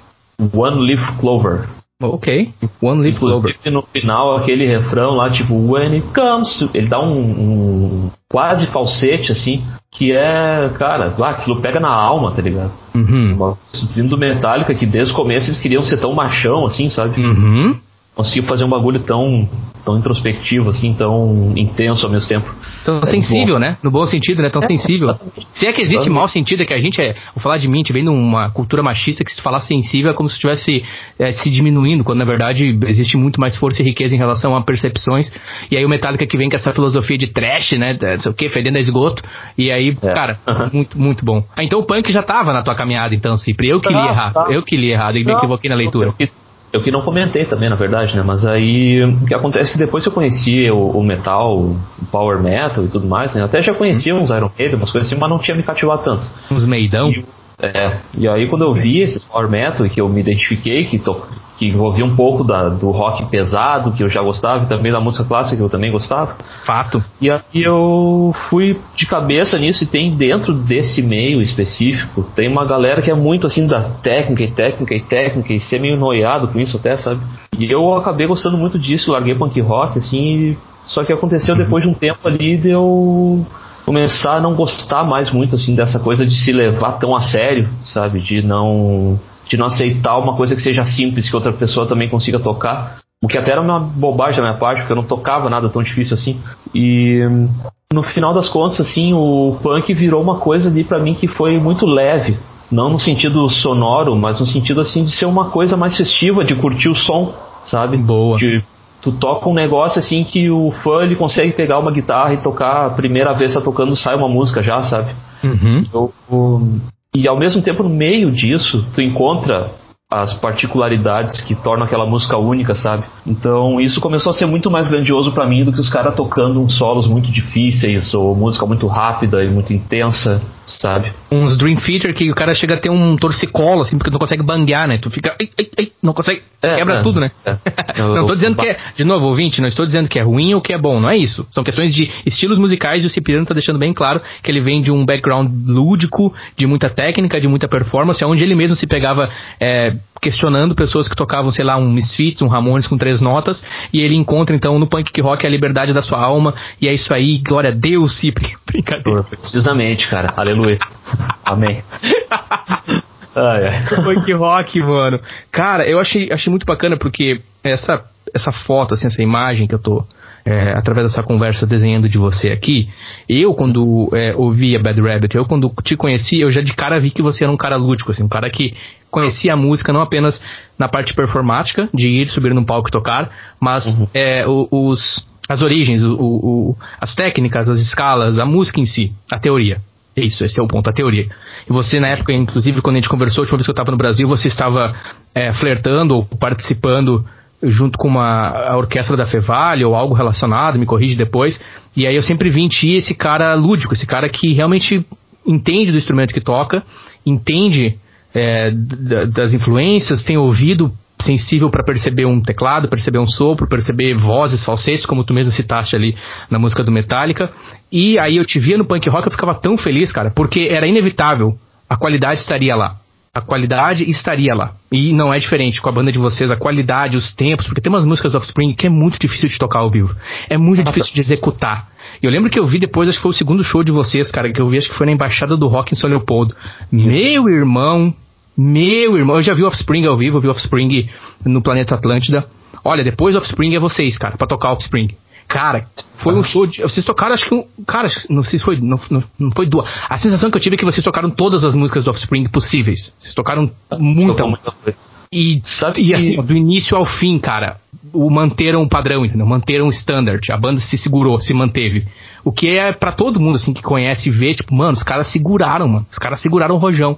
One Leaf Clover. Ok. One Leaf Clover. no final, aquele refrão lá, tipo, When it comes to... Ele dá um, um, quase falsete, assim, que é, cara, lá, aquilo pega na alma, tá ligado? Uhum. Vindo do Metallica, que desde o começo eles queriam ser tão machão, assim, sabe? Uhum conseguiu fazer um bagulho tão, tão introspectivo, assim, tão intenso ao mesmo tempo. Tão é sensível, bom. né? No bom sentido, né? Tão é, sensível. Se é que existe exatamente. mau sentido, é que a gente é. Vou falar de mim, a gente vem numa cultura machista que se falar sensível é como se estivesse é, se diminuindo, quando na verdade existe muito mais força e riqueza em relação a percepções. E aí o Metallica que vem com essa filosofia de trash, né? Não sei o que, fedendo a esgoto. E aí, é. cara, muito, muito bom. Ah, então o punk já tava na tua caminhada, então, Cipri. Eu que li tá, errado. Tá. Eu que li errado e me equivoquei na leitura. Eu, eu que não comentei também, na verdade, né? Mas aí o que acontece é que depois que eu conheci o, o metal, o power metal e tudo mais, né? Eu até já conhecia uns Iron Maiden, umas coisas assim, mas não tinha me cativado tanto. Uns meidão? E, é, e aí quando eu vi esses power metal e que eu me identifiquei, que, to, que envolvia um pouco da, do rock pesado, que eu já gostava, e também da música clássica, que eu também gostava. Fato. E aí eu fui de cabeça nisso, e tem dentro desse meio específico, tem uma galera que é muito assim da técnica e técnica e técnica, e ser meio noiado com isso até, sabe? E eu acabei gostando muito disso, larguei punk rock, assim, só que aconteceu uhum. depois de um tempo ali de eu começar a não gostar mais muito assim dessa coisa de se levar tão a sério, sabe? De não de não aceitar uma coisa que seja simples, que outra pessoa também consiga tocar. O que até era uma bobagem da minha parte, porque eu não tocava nada tão difícil assim. E no final das contas, assim, o punk virou uma coisa ali para mim que foi muito leve. Não no sentido sonoro, mas no sentido assim de ser uma coisa mais festiva, de curtir o som, sabe? Boa. De, tu toca um negócio assim que o fã ele consegue pegar uma guitarra e tocar a primeira vez tá tocando sai uma música já, sabe? Uhum. Eu, e ao mesmo tempo, no meio disso, tu encontra as particularidades que tornam aquela música única, sabe? Então isso começou a ser muito mais grandioso para mim do que os caras tocando uns solos muito difíceis ou música muito rápida e muito intensa sabe? Uns Dream Theater que o cara chega a ter um torcicolo, assim, porque não consegue banguear, né? Tu fica. Ai, ai, ai, não consegue. É, quebra é, tudo, né? É. não tô dizendo que é. De novo, ouvinte, não estou dizendo que é ruim ou que é bom, não é isso. São questões de estilos musicais e o Cipriano tá deixando bem claro que ele vem de um background lúdico, de muita técnica, de muita performance, onde ele mesmo se pegava é, questionando pessoas que tocavam, sei lá, um Misfits, um Ramones com três notas, e ele encontra então no punk rock a liberdade da sua alma, e é isso aí, glória a Deus, Cipri. Brincadeira. Precisamente, cara. Aleluia. Amém. ai, ai. Punk rock, mano. Cara, eu achei, achei muito bacana porque essa, essa foto, assim, essa imagem que eu tô. É, através dessa conversa desenhando de você aqui, eu quando é, ouvi a Bad Rabbit, eu quando te conheci, eu já de cara vi que você era um cara lúdico, assim, um cara que conhecia a música não apenas na parte performática, de ir subir num palco e tocar, mas uhum. é, os, as origens, o, o, as técnicas, as escalas, a música em si, a teoria. É isso, esse é o ponto, a teoria. E você, na época, inclusive, quando a gente conversou, a última vez que eu estava no Brasil, você estava é, flertando ou participando junto com uma a orquestra da Fevale ou algo relacionado, me corrige depois. E aí eu sempre vi em ti esse cara lúdico, esse cara que realmente entende do instrumento que toca, entende é, das influências, tem ouvido sensível para perceber um teclado, perceber um sopro, perceber vozes, falsetes, como tu mesmo citaste ali na música do Metallica. E aí eu te via no punk rock, eu ficava tão feliz, cara, porque era inevitável, a qualidade estaria lá. A qualidade estaria lá. E não é diferente com a banda de vocês, a qualidade, os tempos, porque tem umas músicas Offspring que é muito difícil de tocar ao vivo. É muito difícil de executar. E eu lembro que eu vi depois, acho que foi o segundo show de vocês, cara, que eu vi, acho que foi na Embaixada do Rock em São Leopoldo. Meu irmão, meu irmão, eu já vi Offspring ao vivo, eu vi Offspring no Planeta Atlântida. Olha, depois Offspring é vocês, cara, pra tocar Offspring. Cara, foi um show de. Vocês tocaram, acho que um. Cara, não sei se foi. Não, não, não, foi duas. A sensação que eu tive é que vocês tocaram todas as músicas do Offspring possíveis. Vocês tocaram muita. muita e, Sabe e assim, do início ao fim, cara, o manteram o padrão, entendeu? Manteram o standard. A banda se segurou, se manteve. O que é para todo mundo, assim, que conhece e vê, tipo, mano, os caras seguraram, mano. Os caras seguraram o rojão.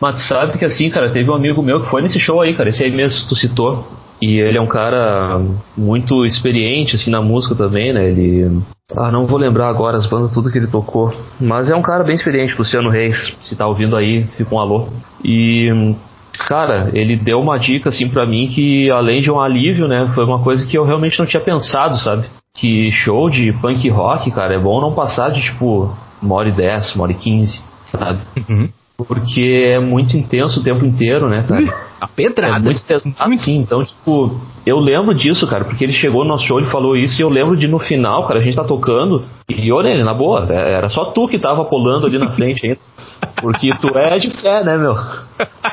Mas tu sabe que assim, cara, teve um amigo meu que foi nesse show aí, cara, esse aí mesmo que tu citou. E ele é um cara muito experiente, assim, na música também, né? Ele. Ah, não vou lembrar agora as bandas, tudo que ele tocou. Mas é um cara bem experiente, Luciano Reis. Se tá ouvindo aí, fica um alô. E. cara, ele deu uma dica assim para mim que além de um alívio, né, foi uma coisa que eu realmente não tinha pensado, sabe? Que show de punk rock, cara, é bom não passar de tipo uma hora e dez, uma hora e quinze, sabe? Uhum. Porque é muito intenso o tempo inteiro, né, cara? A pedrada. É muito pesado, sim. Então, tipo, eu lembro disso, cara, porque ele chegou no nosso show e falou isso, e eu lembro de no final, cara, a gente tá tocando, e olha ele, na boa, é, era só tu que tava pulando ali na frente ainda. Porque tu é de fé, né, meu?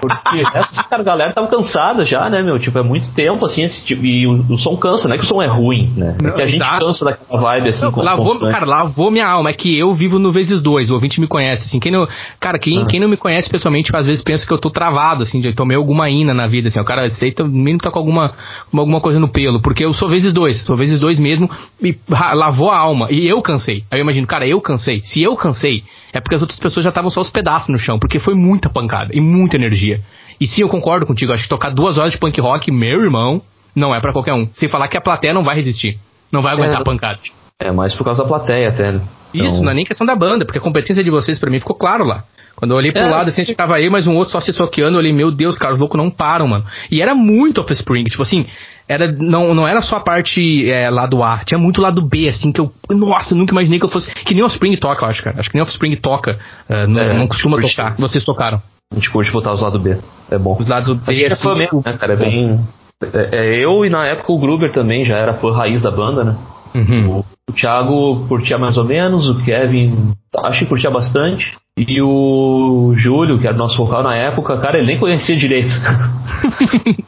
Porque essa cara, a galera tava cansada já, né, meu? Tipo, é muito tempo, assim, esse tipo, e o, o som cansa, não é que o som é ruim, né? É que a gente exato. cansa daquela vibe, assim, não, lavou, Cara, lavou minha alma, é que eu vivo no vezes dois, o ouvinte me conhece, assim, quem não, cara, quem, ah. quem não me conhece pessoalmente, às vezes pensa que eu tô travado, assim, de tomei alguma ina na vida, assim, o cara, sei, no mínimo tá com alguma, alguma coisa no pelo, porque eu sou vezes dois, sou vezes dois mesmo, e lavou a alma, e eu cansei. Aí eu imagino, cara, eu cansei, se eu cansei, é porque as outras pessoas já estavam só os pedaços no chão, porque foi muita pancada e muita energia. E sim, eu concordo contigo, acho que tocar duas horas de punk rock, meu irmão, não é para qualquer um. Sem falar que a plateia não vai resistir, não vai aguentar é, a pancada. É mais por causa da plateia até, né? Então... Isso, não é nem questão da banda, porque a competência de vocês para mim ficou claro lá. Quando eu olhei pro é, lado, assim, a gente tava aí, mas um outro só se soqueando, eu olhei, meu Deus, cara, os loucos não param, mano. E era muito Offspring, tipo assim, era, não, não era só a parte é, lado A, tinha muito lado B, assim, que eu, nossa, nunca imaginei que eu fosse, que nem Offspring toca, eu acho, cara. Acho que nem Offspring toca, uh, não, é, não costuma tocar, vocês tocaram. A gente curte botar os lados B, é bom. Os lados B, é assim, é mesmo, né, cara, é bem... É, é, eu e na época o Gruber também já era fã raiz da banda, né? Uhum. O, o Thiago curtia mais ou menos, o Kevin acho que curtia bastante. E o Júlio, que era nosso vocal na época, cara, ele nem conhecia direito.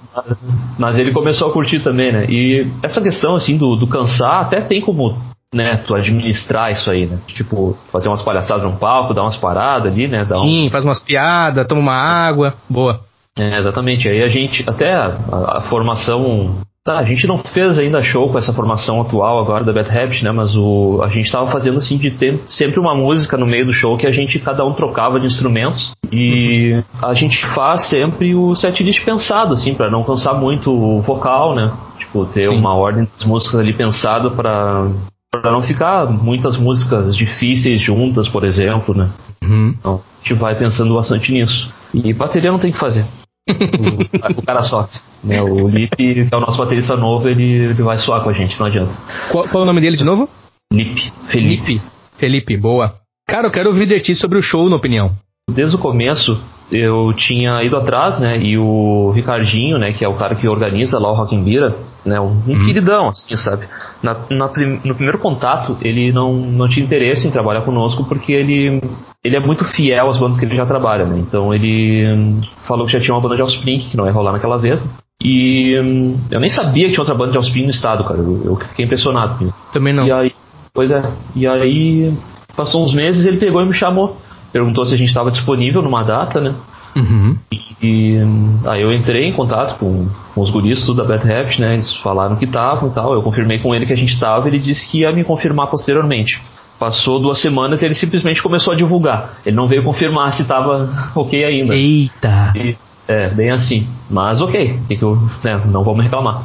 Mas ele começou a curtir também, né? E essa questão, assim, do, do cansar, até tem como, né, tu administrar isso aí, né? Tipo, fazer umas palhaçadas no palco, dar umas paradas ali, né? Dar Sim, faz umas piadas, toma uma água, boa. É, exatamente. Aí a gente, até a, a formação Tá, a gente não fez ainda show com essa formação atual agora da Bad Habit, né? Mas o, a gente estava fazendo assim de ter sempre uma música no meio do show que a gente cada um trocava de instrumentos e a gente faz sempre o setlist pensado assim para não cansar muito o vocal, né? Tipo ter Sim. uma ordem das músicas ali pensada para para não ficar muitas músicas difíceis juntas, por exemplo, né? Uhum. Então a gente vai pensando bastante nisso. E bateria não tem que fazer o, o, cara sofre. Né? O Lip, que é o nosso baterista novo, ele, ele vai suar com a gente, não adianta. Qual, qual é o nome dele de novo? Lip. Felipe. Felipe, boa. Cara, eu quero ouvir de ti sobre o show, na opinião. Desde o começo, eu tinha ido atrás, né? E o Ricardinho, né? Que é o cara que organiza lá o Rock in Bira, né? Um, uhum. queridão, assim, sabe? Na, na no primeiro contato, ele não, não tinha interesse em trabalhar conosco porque ele, ele é muito fiel às bandas que ele já trabalha, né? Então ele falou que já tinha uma banda de Offspring, que não ia rolar naquela vez. E hum, eu nem sabia que tinha outra banda de Offspring no estado, cara. Eu, eu fiquei impressionado. Também não. E aí, pois é. E aí, passou uns meses, ele pegou e me chamou perguntou se a gente estava disponível numa data, né? Uhum. E, aí eu entrei em contato com, com os guris da Bad Habit, né? Eles falaram que estavam e tal. Eu confirmei com ele que a gente estava. Ele disse que ia me confirmar posteriormente. Passou duas semanas e ele simplesmente começou a divulgar. Ele não veio confirmar se estava ok ainda. Eita! E, é, bem assim. Mas ok, que eu, né, não vamos reclamar.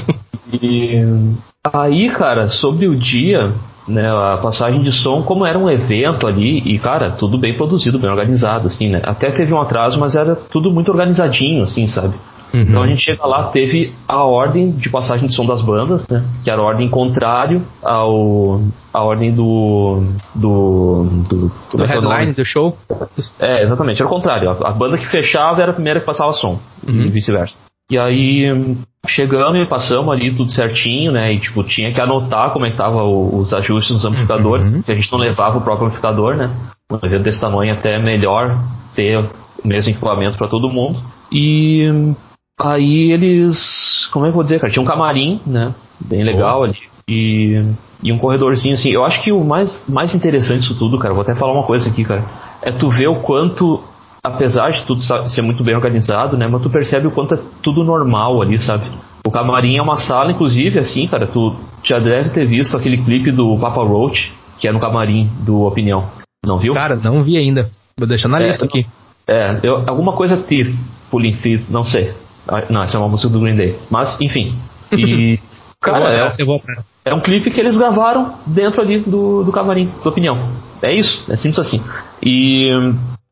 e aí, cara, sobre o dia, né, a passagem de som, como era um evento ali, e cara, tudo bem produzido, bem organizado, assim, né? Até teve um atraso, mas era tudo muito organizadinho, assim, sabe? Uhum. Então a gente chega lá, teve a ordem de passagem de som das bandas, né? Que era a ordem contrário ao a ordem do do do, do, do é headline do show. É, exatamente, era o contrário. A, a, banda que fechava era a primeira que passava som uhum. e vice-versa. E aí chegamos e passamos ali tudo certinho, né? E tipo, tinha que anotar como é que tava o, os ajustes nos amplificadores, uhum. que a gente não levava o próprio amplificador, né? Um evento desse tamanho até é melhor ter o mesmo equipamento para todo mundo. E aí eles. Como é que eu vou dizer, cara? Tinha um camarim, né? Bem legal oh. ali. E, e um corredorzinho assim. Eu acho que o mais, mais interessante disso tudo, cara, vou até falar uma coisa aqui, cara. É tu ver o quanto apesar de tudo ser muito bem organizado, né? Mas tu percebe o quanto é tudo normal ali, sabe? O camarim é uma sala, inclusive, assim, cara, tu já deve ter visto aquele clipe do Papa Roach, que é no camarim do Opinião. Não viu? Cara, não vi ainda. Vou deixar na é, lista aqui. É, eu, alguma coisa Thief, Pulling Thief, não sei. Ah, não, essa é uma música do Green Day. Mas, enfim. E. cara, é, é um clipe que eles gravaram dentro ali do, do camarim, do Opinião. É isso, é simples assim. E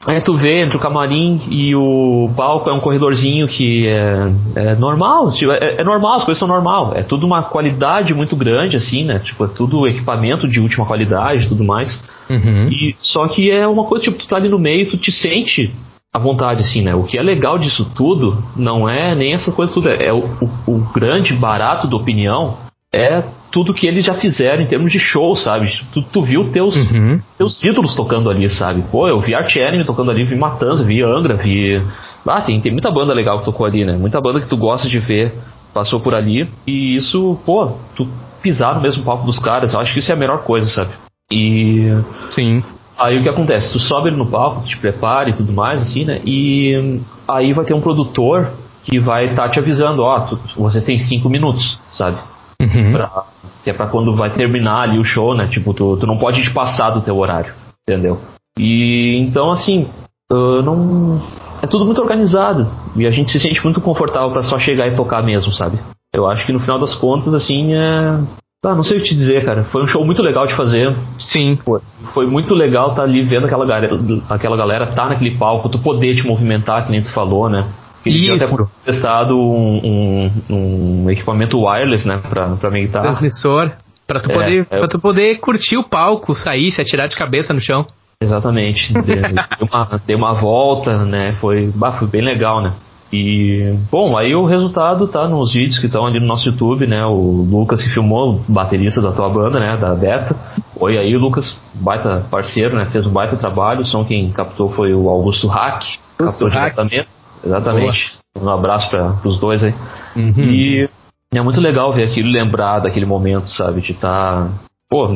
Aí tu vê entre o camarim e o palco é um corredorzinho que é, é normal, tipo, é, é, normal, as coisas são normal. É tudo uma qualidade muito grande, assim, né? Tipo, é tudo equipamento de última qualidade e tudo mais. Uhum. E, só que é uma coisa, tipo, tu tá ali no meio, tu te sente à vontade, assim, né? O que é legal disso tudo não é nem essa coisa tudo, é, é o, o, o grande barato da opinião é tudo que eles já fizeram em termos de show, sabe? Tu, tu viu teus, Uhum. teus ídolos tocando ali, sabe? Pô, eu vi Art Enemy tocando ali, vi Matanza, vi Angra, vi. Ah, tem, tem muita banda legal que tocou ali, né? Muita banda que tu gosta de ver passou por ali. E isso, pô, tu pisar no mesmo palco dos caras, eu acho que isso é a melhor coisa, sabe? E Sim. Aí o que acontece? Tu sobe no palco, te prepara e tudo mais, assim, né? E aí vai ter um produtor que vai estar te avisando, ó, tu- vocês têm cinco minutos, sabe? Uhum. Pra- que é pra quando vai terminar ali o show, né? Tipo, tu, tu não pode te passar do teu horário, entendeu? E então, assim, ah, não. É tudo muito organizado. E a gente se sente muito confortável pra só chegar e tocar mesmo, sabe? Eu acho que no final das contas, assim, é. Ah, não sei o que te dizer, cara. Foi um show muito legal de fazer. Sim. Pô, foi muito legal estar ali vendo aquela galera, aquela galera tá naquele palco, tu poder te movimentar, que nem tu falou, né? Até Isso. testado um, um, um equipamento wireless, né, pra, pra meditar. Transmissor. Pra tu, É, poder, é. pra tu poder curtir o palco, sair, se atirar de cabeça no chão. Exatamente. Deu uma, uma volta, né? Foi, bah, foi bem legal, né? E, bom, aí o resultado tá nos vídeos que estão ali no nosso YouTube, né? O Lucas que filmou, baterista da tua banda, né? Da Beta. Oi aí, Lucas, baita parceiro, né? Fez um baita trabalho. O som quem captou foi o Augusto Hack. Captou Hack. diretamente. Exatamente. Um abraço para os dois aí. Uhum. E é muito legal ver aquilo, lembrar daquele momento, sabe? De estar. Pô,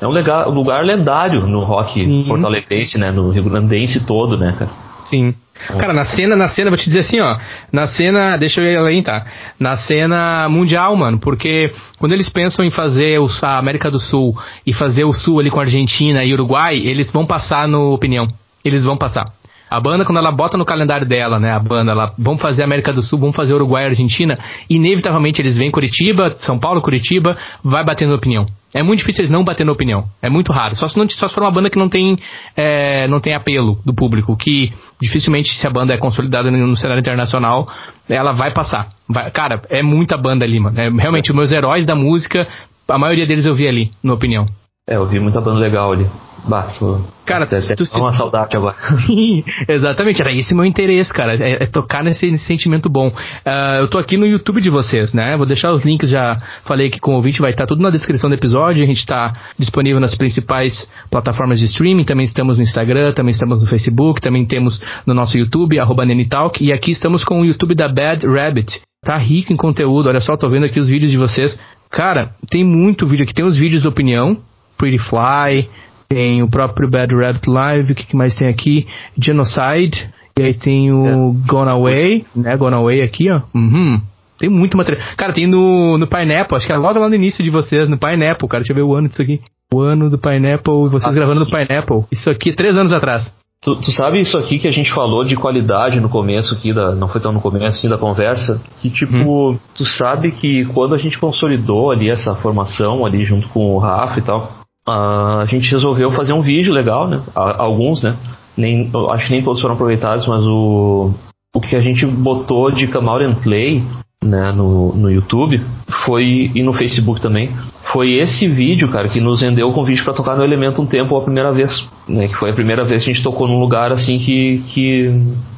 é um legal, lugar lendário no rock Sim. porto-alegrense, né? No Rio Grandense todo, né, cara? Sim. Cara, na cena, na cena, vou te dizer assim, ó. Na cena, deixa eu ir além, tá? Na cena mundial, mano. Porque quando eles pensam em fazer o, a América do Sul e fazer o Sul ali com Argentina e Uruguai, eles vão passar no opinião. Eles vão passar. A banda, quando ela bota no calendário dela, né? A banda, ela, vamos fazer América do Sul, vamos fazer Uruguai e Argentina. Inevitavelmente eles vêm Curitiba, São Paulo, Curitiba, vai bater na opinião. É muito difícil eles não bater na opinião. É muito raro. Só se, não, só se for uma banda que não tem, é, não tem apelo do público. Que dificilmente, se a banda é consolidada no, no cenário internacional, ela vai passar. Vai- cara, é muita banda ali, mano. É, realmente, os meus heróis da música, a maioria deles eu vi ali, na opinião. É, eu vi muita banda legal ali. Bah, tô... Cara, até, até tu dá uma se- saudade agora. Exatamente, era esse meu interesse, cara. É, é tocar nesse, nesse sentimento bom. Ah, eu tô aqui no YouTube de vocês, né? Vou deixar os links, já falei que com o ouvinte vai estar tudo na descrição do episódio. A gente tá disponível nas principais plataformas de streaming. Também estamos no Instagram, também estamos no Facebook, também temos no nosso YouTube, arroba Nenitalk. E aqui estamos com o YouTube da Bad Rabbit. Tá rico em conteúdo, olha só, tô vendo aqui os vídeos de vocês. Cara, tem muito vídeo aqui. Tem os vídeos de opinião, Pretty Fly, tem o próprio Bad Rabbit Live, o que, que mais tem aqui? Genocide, e aí tem o Gone Away, né? Gone Away aqui, ó. Uhum. Tem muito material. Cara, tem no, no Pineapple, acho que é logo lá no início de vocês, no Pineapple, cara. Deixa eu ver o ano disso aqui. O ano do Pineapple, e vocês Ah, gravando no. Pineapple. Isso aqui, três anos atrás. Tu, tu sabe isso aqui que a gente falou de qualidade no começo aqui, da, não foi tão no começo assim da conversa, que tipo, tu sabe que quando a gente consolidou ali essa formação ali junto com o Rafa e tal, a gente resolveu fazer um vídeo legal, né? Alguns, né? Nem, acho que nem todos foram aproveitados, mas o, o que a gente botou de Out and Play né, no, no YouTube foi e no Facebook também foi esse vídeo, cara, que nos rendeu o convite pra tocar no Elemento um tempo a primeira vez, né? Que foi a primeira vez que a gente tocou num lugar assim que, que,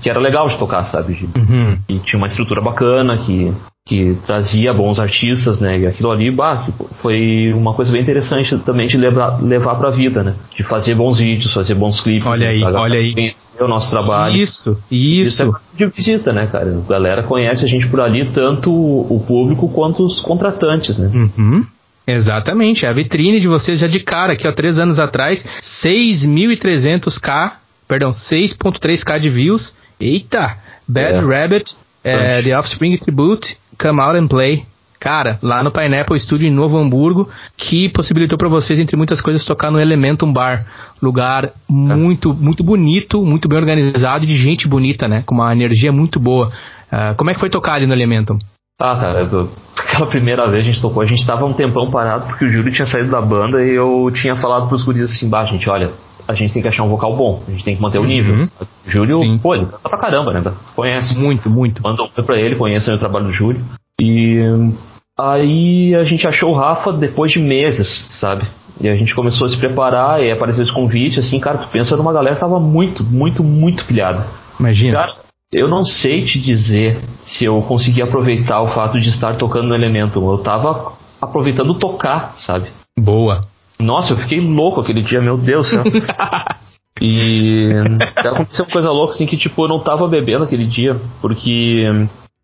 que era legal de tocar, sabe? De- Uhum. e tinha uma estrutura bacana, que, que trazia bons artistas, né? E aquilo ali, bah, tipo, foi uma coisa bem interessante também de levar, levar pra vida, né? De fazer bons vídeos, fazer bons clipes. Olha aí, olha aí. Conhecer o nosso trabalho. Isso, Isso é isso. coisa de visita, né, cara? A galera conhece a gente por ali, tanto o público quanto os contratantes, né? Uhum. Exatamente, é a vitrine de vocês já de cara, aqui ó, três anos atrás, 6.300k, perdão, 6.3k de views. Eita! Bad É. Rabbit, é, The Offspring Tribute, Come Out and Play. Cara, lá no Pineapple Studio em Novo Hamburgo, que possibilitou para vocês, entre muitas coisas, tocar no Elementum Bar. Lugar muito, muito bonito, muito bem organizado de gente bonita, né? Com uma energia muito boa. Ah, como é que foi tocar ali no Elementum? Ah, cara, eu- aquela primeira vez a gente tocou, a gente tava um tempão parado porque o Júlio tinha saído da banda e eu tinha falado pros guris assim, bah, gente, olha, a gente tem que achar um vocal bom, a gente tem que manter o nível. Uhum. Júlio, Sim. pô, ele canta pra caramba, né? Conhece. Muito, muito. Manda um pra ele, conhece o trabalho do Júlio. E aí a gente achou o Rafa depois de meses, sabe? E a gente começou a se preparar e apareceu esse convite, assim, cara, tu pensa numa galera que tava muito, muito, muito pilhada. Imagina. Cara, eu não sei te dizer se eu consegui aproveitar o fato de estar tocando no elemento. Eu tava aproveitando tocar, sabe? Boa. Nossa, eu fiquei louco aquele dia, meu Deus do céu. e aconteceu uma coisa louca, assim, que tipo, eu não tava bebendo aquele dia, porque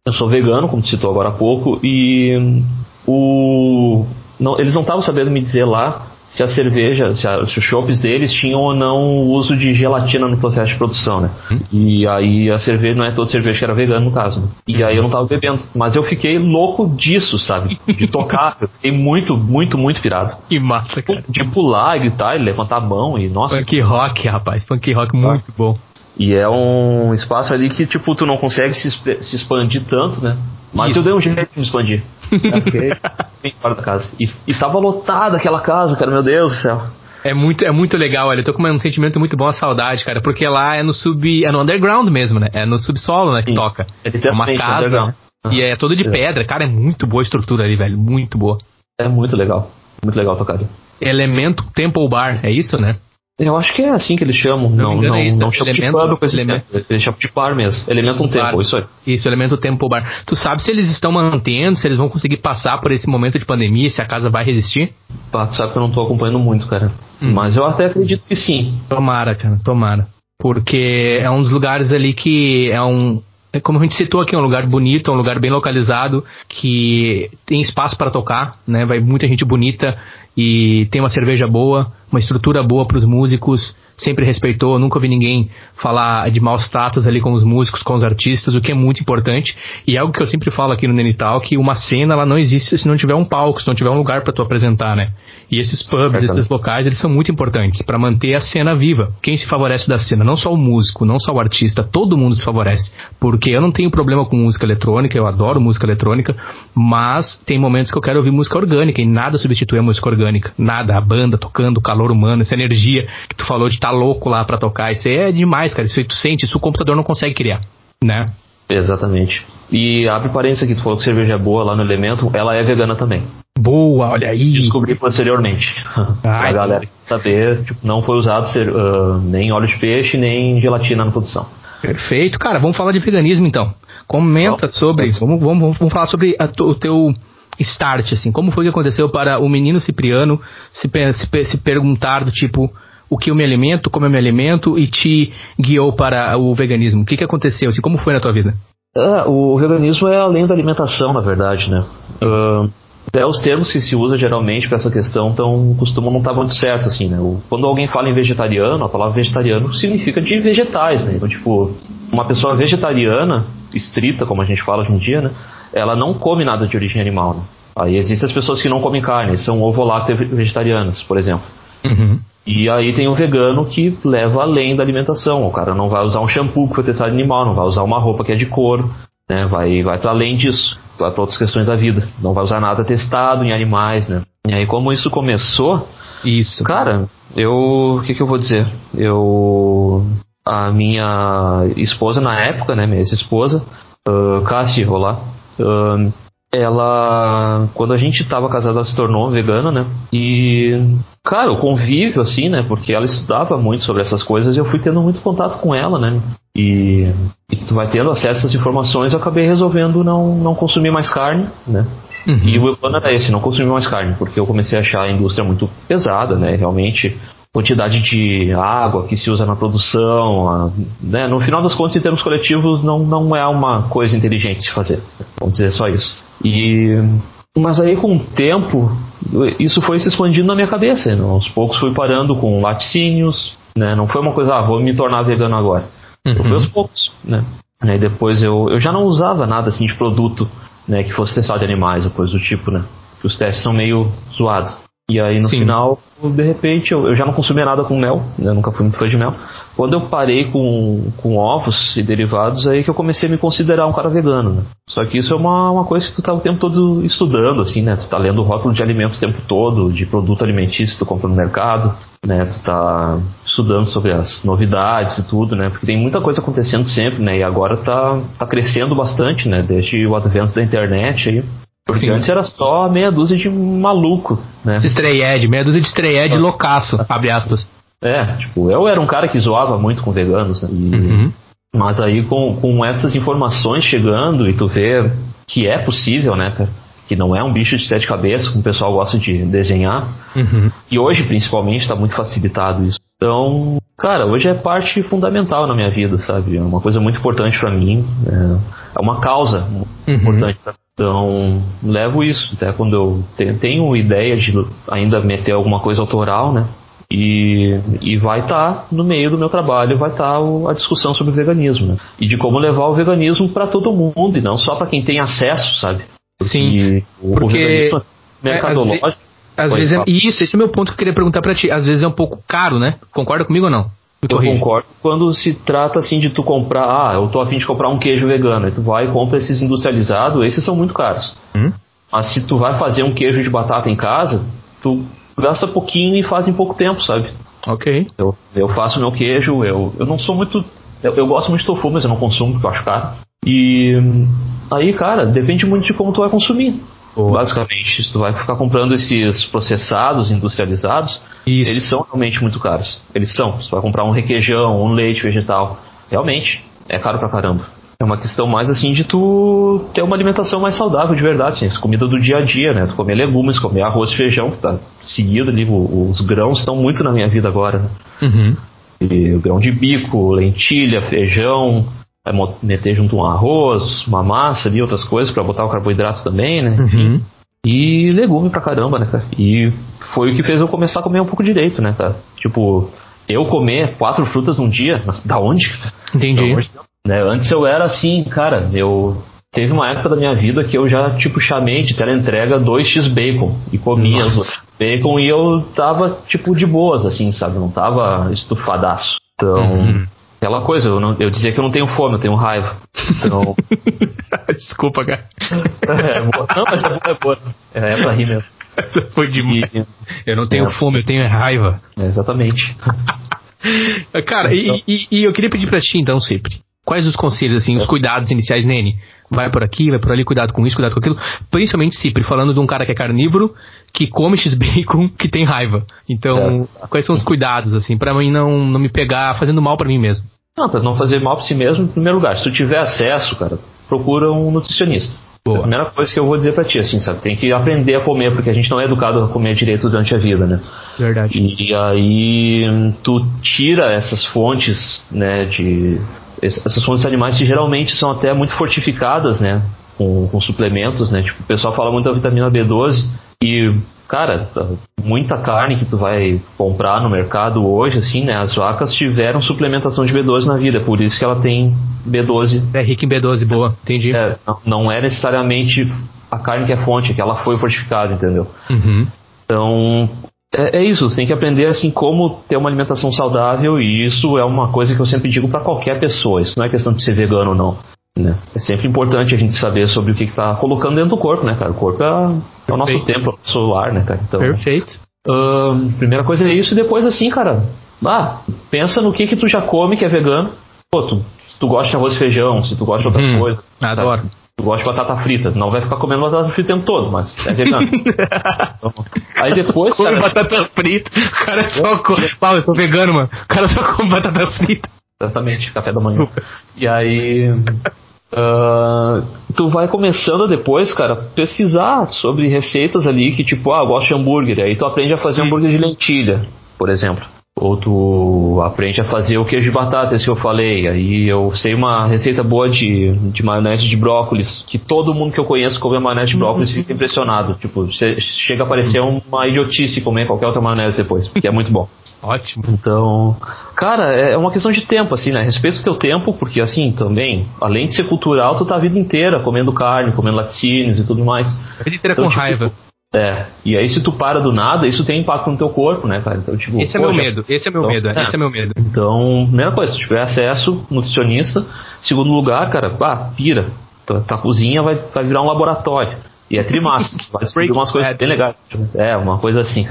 eu sou vegano, como citou agora há pouco, e o. Não, eles não estavam sabendo me dizer lá se a cerveja, se, a, se os chopps deles tinham ou não o uso de gelatina no processo de produção, né? Hum. E aí a cerveja, não é toda cerveja que era vegana no caso, né? E aí eu não tava bebendo. Mas eu fiquei louco disso, sabe? De tocar. eu fiquei muito, muito, muito pirado. Que massa, cara. De pular e gritar e levantar a mão e, nossa. Punk rock, rapaz. Punk rock muito ah. bom. E é um espaço ali que, tipo, tu não consegue se, se expandir tanto, né? Mas Isso. eu dei um jeito de me expandir. bem fora da casa. E, e tava lotada aquela casa, cara, meu Deus do céu. É muito, é muito legal, olha, eu tô com um sentimento muito bom, a saudade, cara, porque lá é no sub, é no underground mesmo, né? É no subsolo, né, que Sim. toca. É, uma casa e é todo de é. pedra, cara, é muito boa a estrutura ali, velho, muito boa. É muito legal, muito legal tocar ali. Elemento Temple Bar, é isso, né? Eu acho que é assim que eles chamam. Não, não, não, é não chamam de pub com esse elemento. Eles chamam de bar mesmo. Elemento um tempo, isso aí. Isso, elemento tempo bar. Tu sabe se eles estão mantendo, se eles vão conseguir passar por esse momento de pandemia, se a casa vai resistir? Pá, tu sabe que eu não tô acompanhando muito, cara. Hum. Mas eu até acredito que sim. Tomara, cara, tomara. Porque é um dos lugares ali que é um, é como a gente citou aqui, é um lugar bonito, é um lugar bem localizado, que tem espaço para tocar, né? Vai muita gente bonita e tem uma cerveja boa, uma estrutura boa para os músicos, sempre respeitou, nunca vi ninguém falar de maus tratos ali com os músicos, com os artistas, o que é muito importante. E é algo que eu sempre falo aqui no Nenital, que uma cena ela não existe se não tiver um palco, se não tiver um lugar para tu apresentar, né? E esses pubs, esses locais, eles são muito importantes para manter a cena viva. Quem se favorece da cena? Não só o músico, não só o artista, todo mundo se favorece. Porque eu não tenho problema com música eletrônica, eu adoro música eletrônica, mas tem momentos que eu quero ouvir música orgânica e nada substitui a música orgânica. Nada. A banda tocando, o calor humano, essa energia que tu falou de estar tá louco lá para tocar. Isso aí é demais, cara. Isso aí tu sente, isso o computador não consegue criar, né? Exatamente. E abre parênteses aqui, tu falou que cerveja é boa lá no Elemento, ela é vegana também. Boa, olha aí. Descobri posteriormente. Ai, a galera saber, tipo, não foi usado ser, uh, nem óleo de peixe, nem gelatina na produção. Perfeito, cara. Vamos falar de veganismo então. Comenta oh, sobre isso. Vamos, vamos, vamos falar sobre a, o teu start, assim. Como foi que aconteceu para o menino Cipriano se, se, se perguntar do tipo o que eu me alimento, como eu me alimento e te guiou para o veganismo? O que, que aconteceu? Assim, como foi na tua vida? Ah, o veganismo é além da alimentação, na verdade, né? Uh, é, os termos que se usa geralmente para essa questão tão, costumam não estar muito certo, assim, né? Quando alguém fala em vegetariano, a palavra vegetariano significa de vegetais, né? Então, tipo, uma pessoa vegetariana, estrita, como a gente fala hoje em dia, né? Ela não come nada de origem animal, né? Aí existem as pessoas que não comem carne, são ovo-lacto vegetarianas, por exemplo. Uhum. E aí tem o vegano que leva além da alimentação. O cara não vai usar um shampoo que foi testado animal, não vai usar uma roupa que é de couro, né? Vai, vai para além disso para outras questões da vida. Não vai usar nada testado em animais, né? E aí, como isso começou. Isso. Cara, eu. O que, que eu vou dizer? Eu. A minha esposa na época, né? Minha ex-esposa, uh, Cassie Rolar, uh, ela. Quando a gente estava casado, ela se tornou vegana, né? E. Cara, o convívio, assim, né? Porque ela estudava muito sobre essas coisas e eu fui tendo muito contato com ela, né? E, e tu vai tendo acesso a essas informações, eu acabei resolvendo não, não consumir mais carne, né? Uhum. E o meu plano era esse, não consumir mais carne, porque eu comecei a achar a indústria muito pesada, né? Realmente, quantidade de água que se usa na produção, a, né? no final das contas, em termos coletivos, não, não é uma coisa inteligente de se fazer. Vamos dizer só isso. E mas aí com o tempo, isso foi se expandindo na minha cabeça. Né? Aos poucos fui parando com laticínios, né? Não foi uma coisa, ah, vou me tornar vegano agora. Uhum. Fui aos poucos, né? E depois eu, eu já não usava nada assim de produto, né, que fosse testado de animais ou coisa do tipo, né? Que os testes são meio zoados. E aí no Sim. final, de repente, eu, eu, já não consumia nada com mel, né? eu nunca fui muito fã de mel. Quando eu parei com, com ovos e derivados, aí que eu comecei a me considerar um cara vegano, né? Só que isso é uma, uma coisa que tu tá o tempo todo estudando, assim, né? Tu tá lendo o rótulo de alimentos o tempo todo, de produto alimentício que tu compra no mercado, né? Tu tá estudando sobre as novidades e tudo, né? Porque tem muita coisa acontecendo sempre, né? E agora tá, tá crescendo bastante, né? Desde o advento da internet aí. Porque antes era só meia dúzia de maluco, né? Stray Ed, meia dúzia de Stray Ed loucaço, abre aspas. É, tipo, eu era um cara que zoava muito com veganos, né? E, uhum. Mas aí com, com essas informações chegando e tu vê que é possível, né, cara? Que não é um bicho de sete cabeças, como o pessoal gosta de desenhar. Uhum. E hoje, principalmente, está muito facilitado isso. Então, cara, hoje é parte fundamental na minha vida, sabe? É uma coisa muito importante para mim. É, é, uma causa uhum. importante pra então, levo isso, até quando eu tenho ideia de ainda meter alguma coisa autoral, né? E, e vai estar tá no meio do meu trabalho, vai estar tá a discussão sobre o veganismo, né? E de como levar o veganismo para todo mundo, e não só para quem tem acesso, sabe? Porque Sim, o, porque o veganismo é mercadológico. É, às, vezes é, isso, esse é meu ponto que eu queria perguntar para ti. Às vezes é um pouco caro, né? Concorda comigo ou não? eu concordo quando se trata assim de tu comprar, ah, eu tô afim de comprar um queijo vegano, aí tu vai e compra esses industrializados, esses são muito caros. Hum? Mas se tu vai fazer um queijo de batata em casa, tu gasta pouquinho e faz em pouco tempo, sabe? Ok. Eu, eu faço meu queijo, eu, eu não sou muito. Eu, eu gosto muito de tofu, mas eu não consumo porque eu acho caro. E aí, cara, depende muito de como tu vai consumir. Boa. Basicamente, se tu vai ficar comprando esses processados, industrializados, Isso. eles são realmente muito caros. Eles são. Se tu vai comprar um requeijão, um leite vegetal, realmente é caro pra caramba. É uma questão mais assim de tu ter uma alimentação mais saudável de verdade, assim, comida do dia a dia, né? Tu comer legumes, comer arroz, feijão, que tá seguido ali, os grãos estão muito na minha vida agora, né? Uhum. E, grão de bico, lentilha, feijão, vai meter junto um arroz, uma massa ali, outras coisas para botar o carboidrato também, né? Uhum. E legume pra caramba, né, cara? E foi o que fez eu começar a comer um pouco direito, né, cara? Tipo, eu comer quatro frutas num dia, mas da onde? Entendi. Né? Antes eu era assim, cara, eu teve uma época da minha vida que eu já tipo chamei de tela entrega 2x bacon e comia os bacon e eu tava tipo de boas assim, sabe? Não tava estufadaço. Então, uhum. Aquela coisa, eu, não, eu dizia que eu não tenho fome, eu tenho raiva. Então, desculpa, cara. É, não, mas é boa, é boa. É, é pra rir mesmo. Essa foi demais. E, eu não tenho é. fome, eu tenho raiva. É, exatamente. Cara, então, e, e, e, eu queria pedir pra ti então, sempre. Quais os conselhos, assim, os cuidados iniciais, Nene? Vai por aqui, vai por ali, cuidado com isso, cuidado com aquilo. Principalmente Cipri, falando de um cara que é carnívoro, que come X-Bacon, que tem raiva. Então, é. quais são os cuidados, assim, para mim não, não me pegar fazendo mal para mim mesmo? Não, pra não fazer mal pra si mesmo, em primeiro lugar. Se tu tiver acesso, cara, procura um nutricionista. Boa. É a primeira coisa que eu vou dizer pra ti, assim, sabe? Tem que aprender a comer, porque a gente não é educado a comer direito durante a vida, né? Verdade. E, e aí tu tira essas fontes, né, de essas fontes animais que geralmente são até muito fortificadas, né? Com, com, suplementos, né? Tipo, o pessoal fala muito da vitamina B12 e, cara, muita carne que tu vai comprar no mercado hoje, assim, né? As vacas tiveram suplementação de B12 na vida, por isso que ela tem B12. É rica em B12, boa, entendi. É, não, não é necessariamente a carne que é fonte, que ela foi fortificada, entendeu? Uhum. Então, é, é, isso, você tem que aprender assim como ter uma alimentação saudável e isso é uma coisa que eu sempre digo para qualquer pessoa. Isso não é questão de ser vegano ou não. Né? É sempre importante a gente saber sobre o que está colocando dentro do corpo, né, cara? O corpo é, é o nosso templo solar, né, cara? Então, Perfeito. Uh, primeira coisa é isso e depois assim, cara, ah, pensa no que que tu já come que é vegano. Pô, tu, tu gosta de arroz e feijão, se tu gosta de outras hum, coisas. Adoro. Sabe? Tu gosta de batata frita, não vai ficar comendo batata frita o tempo todo, mas é vegano. então, aí depois. Come cara... batata frita. O cara só come. Pau, eu sou vegano, mano. O cara só come batata frita. Exatamente, café da manhã. E aí. Uh, tu vai começando depois, cara, pesquisar sobre receitas ali que, tipo, ah, eu gosto de hambúrguer. Aí tu aprende a fazer hambúrguer de lentilha, por exemplo. Ou tu aprende a fazer o queijo de batata, esse que eu falei. Aí eu sei uma receita boa de, de maionese de brócolis, que todo mundo que eu conheço come maionese de brócolis fica impressionado. Tipo, chega a parecer uma idiotice comer qualquer outra maionese depois, porque é muito bom. Ótimo. Então, cara, é uma questão de tempo, assim, né? Respeita o teu tempo, porque assim, também, além de ser cultural, tu tá a vida inteira comendo carne, comendo laticínios e tudo mais. A vida inteira então, com tipo, raiva. É, e aí se tu para do nada, isso tem impacto no teu corpo, né, cara? Então, tipo, esse é meu medo, esse é meu então, medo, é. esse é meu medo. Então, primeira coisa, se tiver acesso, nutricionista. Segundo lugar, cara, pá, pira. Tua, tua cozinha vai, vai virar um laboratório. E é trimassa, vai descobrir umas coisas bem legais. É, uma coisa assim.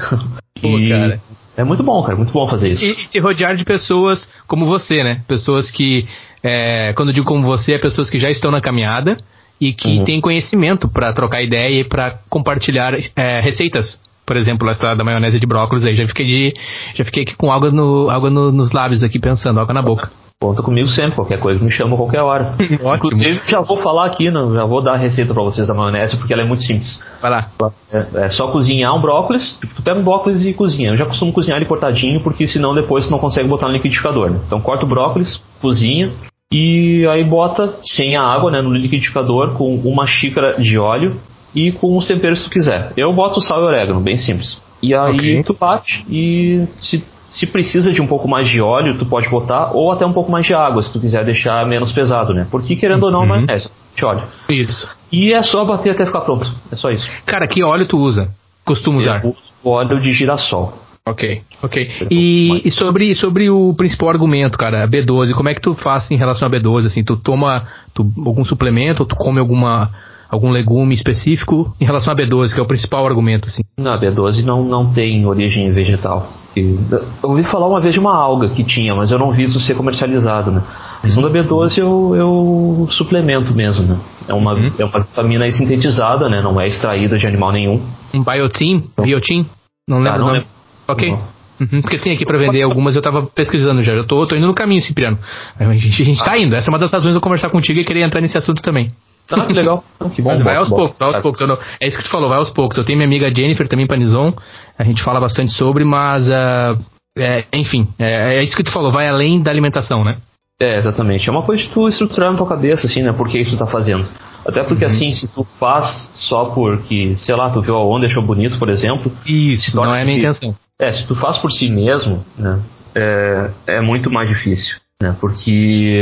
Pô, e, cara. É muito bom, cara, muito bom fazer isso. E, e se rodear de pessoas como você, né? Pessoas que, é, quando eu digo como você, é pessoas que já estão na caminhada e que uhum. têm conhecimento para trocar ideia e para compartilhar é, receitas. Por exemplo, essa da maionese de brócolis aí, já fiquei de, já fiquei aqui com água, no, água no, nos lábios aqui pensando, água na boca. Conta comigo sempre, qualquer coisa me chama a qualquer hora. Inclusive, já vou falar aqui, não, já vou dar a receita para vocês da maionese, porque ela é muito simples. Vai lá. É, é, só cozinhar um brócolis, tu pega um brócolis e cozinha. Eu já costumo cozinhar ele cortadinho, porque senão depois tu não consegue botar no liquidificador, né? Então corta o brócolis, cozinha, e aí bota sem a água, né, no liquidificador, com uma xícara de óleo e com os temperos que tu quiser. Eu boto sal e orégano, bem simples. E aí okay. tu bate e se se precisa de um pouco mais de óleo, tu pode botar, ou até um pouco mais de água, se tu quiser deixar menos pesado, né? Porque querendo ou não, uhum. é de óleo. Isso. E é só bater até ficar pronto. É só isso. Cara, que óleo tu usa? Costuma usar? Eu uso óleo de girassol. Ok, ok. E, e, sobre, sobre o principal argumento, cara, B12, como é que tu faz em relação a B12? Assim, tu toma tu, algum suplemento ou tu come alguma algum legume específico em relação a B12, que é o principal argumento, assim? Não, a B12 não, não tem origem vegetal. Eu ouvi falar uma vez de uma alga que tinha, mas eu não vi isso ser comercializado, né? Questão da B12 eu, eu suplemento mesmo, né? É uma, uhum. é uma vitamina sintetizada, né? Não é extraída de animal nenhum. Um biotin? Biotin? Não lembro. Ah, não lembro. Ok. Uhum, porque tem aqui para vender algumas, eu tava pesquisando já. Eu tô, tô indo no caminho, Cipriano. A gente, a gente tá indo. Essa é uma das razões de eu conversar contigo e querer entrar nesse assunto também. Que legal. que bom. Mas vai aos bom, poucos, vai aos poucos. Não, é isso que tu falou, vai aos poucos. Eu tenho minha amiga Jennifer também, Panizon. A gente fala bastante sobre, mas. Uh, é, enfim, é, é, isso que tu falou, vai além da alimentação, né? É, exatamente. É uma coisa de tu estruturar na tua cabeça, assim, né? Por que isso tu tá fazendo. Até porque, uhum. assim, se tu faz só porque, sei lá, tu viu a onda e achou bonito, por exemplo. Isso, não é a minha intenção. É, se tu faz por si mesmo, né? É, é muito mais difícil, né? Porque.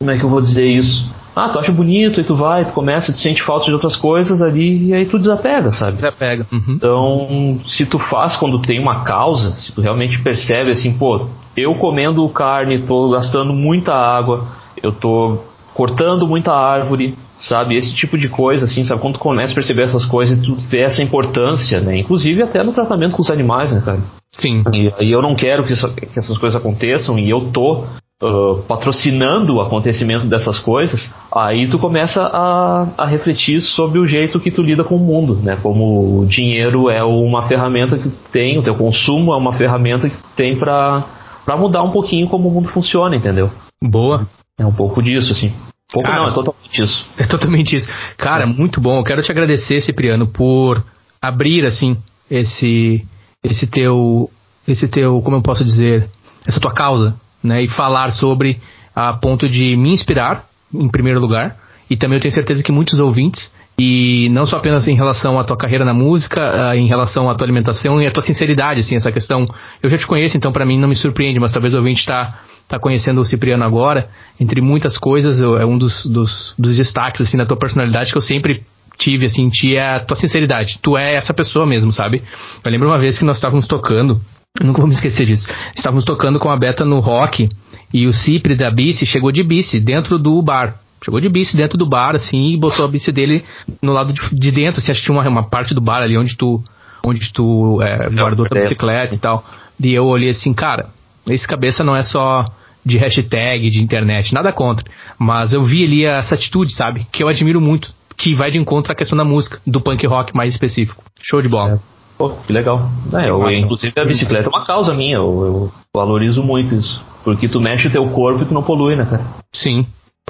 Como é que eu vou dizer isso? Ah, tu acha bonito, e tu vai, tu começa, tu sente falta de outras coisas ali, e aí tu desapega, sabe? Desapega. Uhum. Então, se tu faz quando tem uma causa, se tu realmente percebe assim, pô, eu comendo carne, tô gastando muita água, eu tô cortando muita árvore, sabe? Esse tipo de coisa, assim, sabe? Quando tu começa a perceber essas coisas, tu vê essa importância, né? Inclusive até no tratamento com os animais, né, cara? Sim. E, e eu não quero que, isso, que essas coisas aconteçam, e eu tô uh, patrocinando o acontecimento dessas coisas, aí tu começa a, a refletir sobre o jeito que tu lida com o mundo, né? Como o dinheiro é uma ferramenta que tu tem, o teu consumo é uma ferramenta que tu tem para para mudar um pouquinho como o mundo funciona, entendeu? Boa. É um pouco disso, assim. Pouco Cara, não, é totalmente isso. É totalmente isso. Cara, é. muito bom. Eu quero te agradecer, Cipriano, por abrir, assim, esse, esse teu, esse teu, como eu posso dizer, essa tua causa, né, e falar sobre a ponto de me inspirar, em primeiro lugar, e também eu tenho certeza que muitos ouvintes, e não só apenas em relação à tua carreira na música, uh, em relação à tua alimentação e à tua sinceridade, assim, essa questão. Eu já te conheço, então para mim não me surpreende, mas talvez o ouvinte está tá conhecendo o Cipriano agora, entre muitas coisas, é um dos, dos, dos destaques, assim, da tua personalidade que eu sempre tive, assim, ti é a tua sinceridade. Tu é essa pessoa mesmo, sabe? Eu lembro uma vez que nós estávamos tocando Nunca vou me esquecer disso. Estávamos tocando com a Beta no rock e o Cipri da bici chegou de bici dentro do bar. Chegou de bici dentro do bar, assim, e botou a bici dele no lado de, de dentro, assim, acho que tinha uma, uma parte do bar ali onde tu, onde tu é, guardou tua bicicleta e tal. E eu olhei assim, cara, esse cabeça não é só de hashtag, de internet, nada contra. Mas eu vi ali essa atitude, sabe? Que eu admiro muito, que vai de encontro à questão da música, do punk rock mais específico. Show de bola. É. Pô, que legal. É, eu, inclusive a bicicleta é uma causa minha, eu, eu, valorizo muito isso. Porque tu mexe o teu corpo e tu não polui, né, cara? Sim.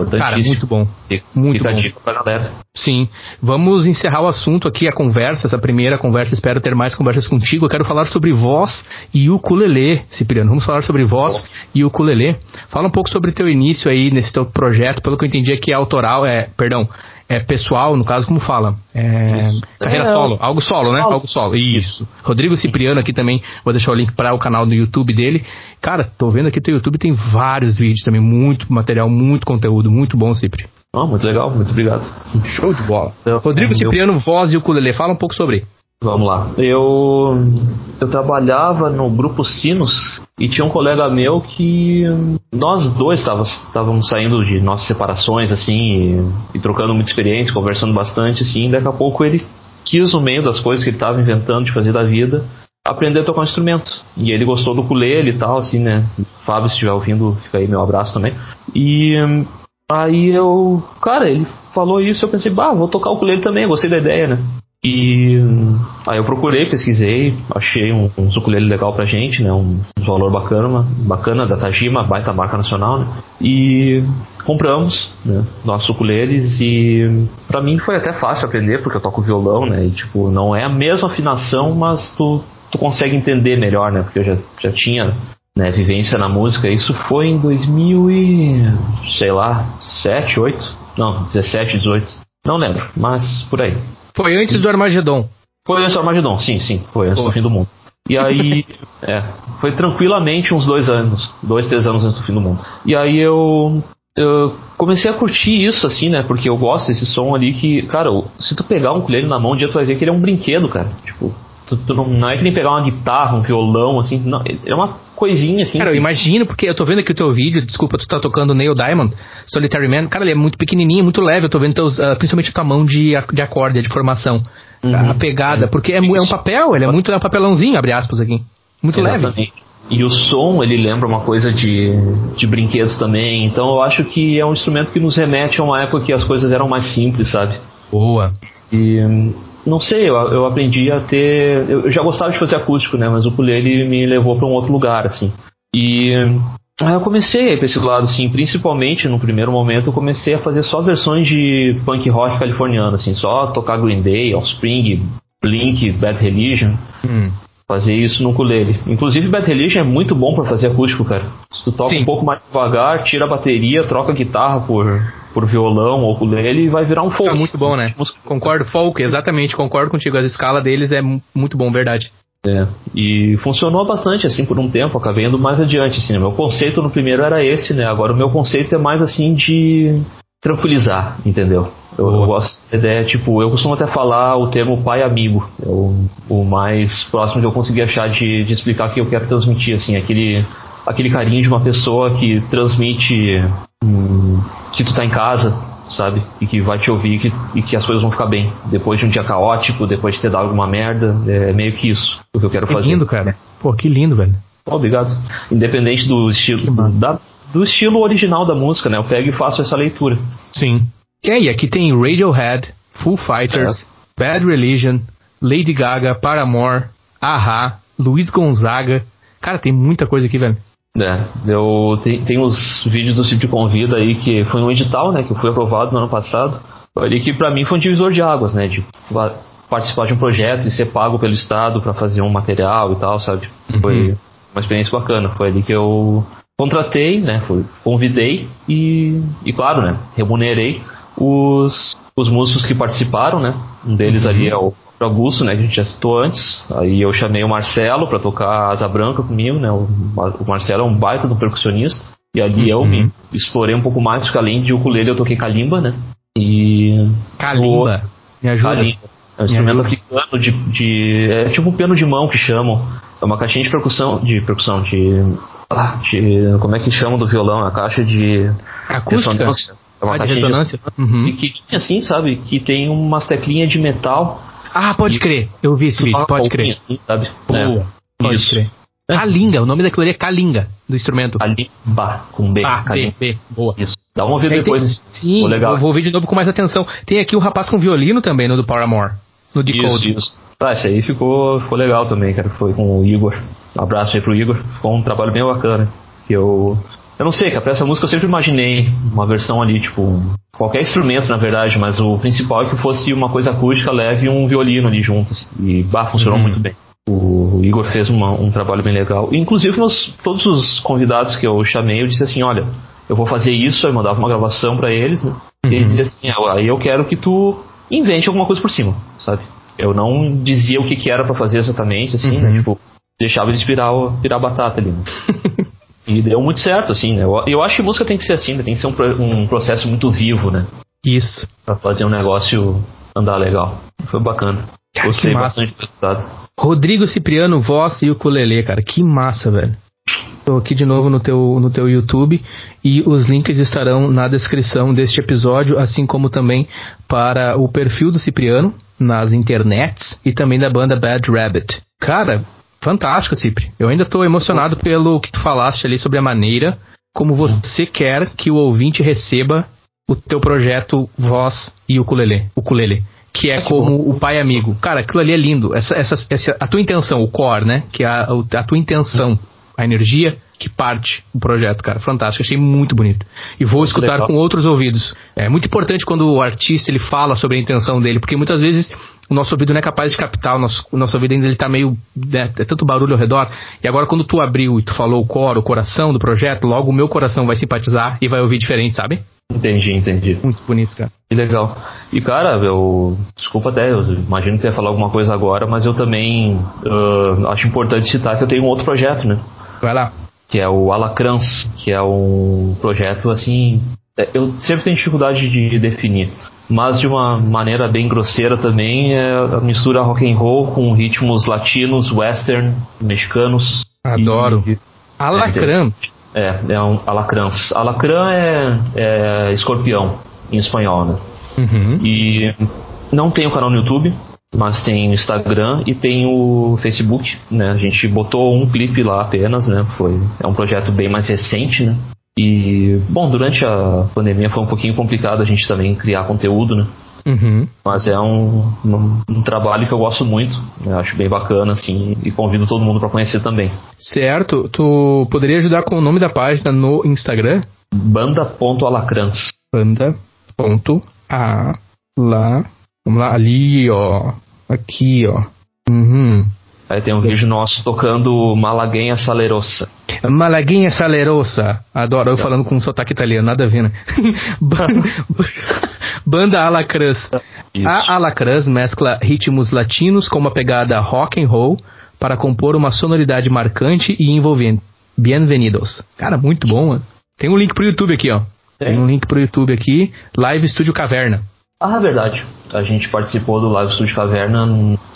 Cara, muito bom. Muito bom. Dica pra galera. Sim. Vamos encerrar o assunto aqui, a conversa, essa primeira conversa. Espero ter mais conversas contigo. Eu quero falar sobre voz e ukulele, Cipriano. Vamos falar sobre voz bom. e ukulele. Fala um pouco sobre teu início aí nesse teu projeto. Pelo que eu entendi aqui é autoral, é, perdão, é, pessoal, no caso, como fala? É, carreira é, solo, algo solo, né? Algo solo, isso. Rodrigo Cipriano aqui também, vou deixar o link para o canal do YouTube dele. Cara, tô vendo aqui teu YouTube tem vários vídeos também, muito material, muito conteúdo, muito bom, Cipri. Oh, muito legal, muito obrigado. Show de bola. Então, Rodrigo Cipriano, voz e ukulele, fala um pouco sobre. Vamos lá. Eu eu trabalhava no grupo Sinos e tinha um colega meu que nós dois estávamos saindo de nossas separações assim e, e, trocando muita experiência, conversando bastante assim. E daqui a pouco ele quis no meio das coisas que ele estava inventando de fazer da vida aprender a tocar um instrumento. E ele gostou do ukulele e tal, assim, né? Fábio, se estiver ouvindo, fica aí meu abraço também. E aí eu, cara, ele falou isso, eu pensei, bah, vou tocar o ukulele também, gostei da ideia, né? E aí eu procurei, pesquisei, achei um, um legal pra gente, né? Um, um valor bacana, bacana da Tajima, baita marca nacional, né? E compramos, né? Nossos ukuleles e pra mim foi até fácil aprender, porque eu toco violão, né? E tipo, não é a mesma afinação, mas tu, tu consegue entender melhor, né? Porque eu já, já tinha né, vivência na música. Isso foi em 2000 e... sei lá, 7, 8? Não, 17, 18. Não lembro, mas por aí. Foi antes do Armagedon. Foi antes do Armagedon, sim, sim. Foi antes do fim do mundo. E aí, é, foi tranquilamente uns dois anos, dois, três anos antes do fim do mundo. E aí eu, eu comecei a curtir isso, assim, né? Porque eu gosto desse som ali que, cara, se tu pegar um ukulele na mão, um dia tu vai ver que ele é um brinquedo, cara. Tipo, tu, tu não, não, é que nem pegar uma guitarra, um violão, assim, não, é uma coisinha assim. Cara, eu imagino, porque eu tô vendo aqui o teu vídeo, desculpa, tu tá tocando Neil Diamond, Solitary Man, cara, ele é muito pequenininho, muito leve, eu tô vendo teus, uh, principalmente a tua mão de, de acorde, de formação, uhum, a pegada, é. porque é, é, um papel, ele é muito, é um papelãozinho, abre aspas aqui, muito Exatamente. leve. E o som, ele lembra uma coisa de, de brinquedos também. Então eu acho que é um instrumento que nos remete a uma época que as coisas eram mais simples, sabe? Boa. E não sei, eu, eu aprendi a ter. Eu, já gostava de fazer acústico, né? Mas o ukulele me levou para um outro lugar, assim. E aí eu comecei para esse lado, assim, principalmente no primeiro momento eu comecei a fazer só versões de punk rock californiano, assim, só tocar Green Day, Offspring, Blink, Bad Religion. Hum. Fazer isso no ukulele. Inclusive, Bad Religion é muito bom para fazer acústico, cara. Se tu toca Sim. um pouco mais devagar, tira a bateria, troca a guitarra por, por violão ou ukulele e vai virar um folk. É muito bom, né? Concordo, folk, exatamente, concordo contigo. A escala deles é muito bom, verdade. É, e funcionou bastante assim por um tempo, acabei indo mais adiante, assim, né? meu conceito no primeiro era esse, né, agora o meu conceito é mais assim de tranquilizar, entendeu? Eu, eu gosto da ideia, tipo, eu costumo até falar o termo pai amigo, é o, o mais próximo que eu consegui achar de, de explicar o que eu quero transmitir, assim, aquele, aquele carinho de uma pessoa que transmite hum, que tu tá em casa, sabe? E que vai te ouvir que, e que as coisas vão ficar bem. Depois de um dia caótico, depois de ter dado alguma merda, é meio que isso o que eu quero que fazer. Que lindo, cara. Pô, que lindo, velho. obrigado. Independente do estilo, da, do estilo original da música, né? Eu pego e faço essa leitura. Sim. E aí, aqui tem Radiohead, Foo Fighters, é. Bad Religion, Lady Gaga, Paramore, Aha, Luiz Gonzaga. Cara, tem muita coisa aqui, velho. É, eu tem, tem os vídeos do Cip de Convida aí que foi um edital, né, que fui aprovado no ano passado. Ali que para mim foi um divisor de águas, né, de participar de um projeto e ser pago pelo estado para fazer um material e tal, sabe? Uhum. Foi uma experiência bacana. Foi ali que eu contratei, né, fui, convidei e, e claro, né, remunerei os, os músicos que participaram, né? Um deles uhum. ali é o Augusto, né, que a gente já citou antes. Aí eu chamei o Marcelo para tocar Asa Branca comigo, né? O, Marcelo é um baita do percussionista. E ali uhum. eu me explorei um pouco mais, porque além de ukulele eu toquei kalimba, né? E... Kalimba? Me ajuda. Kalimba. É um instrumento africano de, de... É tipo um piano de mão que chamam. É uma caixinha de percussão... De percussão, de... Ah, de... Como é que chamam do violão? A caixa de... Acústica? É uma ah, de ressonância? De... Uhum. Pequenininha assim, sabe? Que tem umas teclinhas de metal ah, pode e crer. Eu vi esse vídeo, pode crer. Assim, sabe? Boa. É. Pode Isso. crer. É. Kalinga, o nome daquilo ali é Kalinga, do instrumento. Kalimba, com B. Ah, B, B, boa. Isso. Dá uma ouvir depois. Tem, sim, legal. eu vou ouvir de novo com mais atenção. Tem aqui o rapaz com violino também, no do Paramore, no Decode. Isso, isso. Ah, esse aí ficou, ficou legal também, cara. Foi com o Igor. Um abraço aí pro Igor. Ficou um trabalho bem bacana. Que eu eu não sei, cara, pra essa música eu sempre imaginei uma versão ali, tipo, qualquer instrumento, na verdade, mas o principal é que fosse uma coisa acústica leve e um violino ali juntos. E, bah, funcionou uhum. muito bem. O Igor fez uma, um trabalho bem legal. inclusive, todos os convidados que eu chamei, eu disse assim: olha, eu vou fazer isso, aí mandava uma gravação para eles, né? Uhum. E ele dizia assim: ah, aí eu quero que tu invente alguma coisa por cima, sabe? Eu não dizia o que, que era para fazer exatamente, assim, né? uhum. né? Tipo, deixava ele virar, virar batata ali. Né? E deu muito certo, assim, né? Eu, eu acho que música tem que ser assim, né? Tem que ser um, um processo muito vivo, né? Isso. Pra fazer um negócio andar legal. Foi bacana. Gostei bastante do resultado. Rodrigo Cipriano, voz e ukulele, cara. Que massa, velho. Estou aqui de novo no teu, no teu YouTube e os links estarão na descrição deste episódio, assim como também para o perfil do Cipriano nas internets e também da banda Bad Rabbit. Cara, Fantástico, Cipri. Eu ainda tô emocionado pelo que tu falaste ali sobre a maneira como você quer que o ouvinte receba o teu projeto Voz e Ukulele, Ukulele que é como o pai amigo. Cara, aquilo ali é lindo. Essa, essa, essa, a tua intenção, o core, né? Que é a, a tua intenção, a energia que parte o projeto, cara. Fantástico, achei muito bonito. E vou escutar Legal. com outros ouvidos. É muito importante quando o artista ele fala sobre a intenção dele, porque muitas vezes o nosso ouvido não é capaz de captar, o nosso, o nosso ouvido ainda ele tá meio. Né, é tanto barulho ao redor. E agora, quando tu abriu e tu falou o core, o coração do projeto, logo o meu coração vai simpatizar e vai ouvir diferente, sabe? Entendi, entendi. Muito bonito, cara. Que legal. E cara, eu. Desculpa até, eu imagino que você ia falar alguma coisa agora, mas eu também uh, acho importante citar que eu tenho um outro projeto, né? Vai lá. Que é o Alacrans, que é um projeto assim. É, eu sempre tenho dificuldade de definir. Mas de uma maneira bem grosseira também, é a mistura rock and roll com ritmos latinos, western, mexicanos. Adoro. E, Alacrã. É, é, é um alacrãs. Alacrã é, é escorpião, em espanhol, né? Uhum. E não tem o canal no YouTube, mas tem o Instagram e tem o Facebook, né? A gente botou um clipe lá apenas, né? Foi, é um projeto bem mais recente, né? E, bom, durante a pandemia foi um pouquinho complicado a gente também criar conteúdo, né? Uhum. Mas é um, um, um, trabalho que eu gosto muito, né? acho bem bacana, assim, e convido todo mundo para conhecer também. Certo. Tu poderia ajudar com o nome da página no Instagram? Banda.alacrans. Banda.a lá. Vamos lá, ali, ó. Aqui, ó. Uhum. Aí tem um vídeo nosso tocando Malaguinha Salerosa. Malaguinha Salerosa. Adoro, eu falando com um sotaque italiano, nada a ver, né? Banda Alacrãs. A Alacrãs mescla ritmos latinos com uma pegada rock and roll para compor uma sonoridade marcante e envolvente. Bienvenidos. Cara, muito bom, mano. Tem um link pro YouTube aqui, ó. Tem, Tem um link pro YouTube aqui, Live Studio Caverna. Ah, verdade. A gente participou do Live Studio Caverna,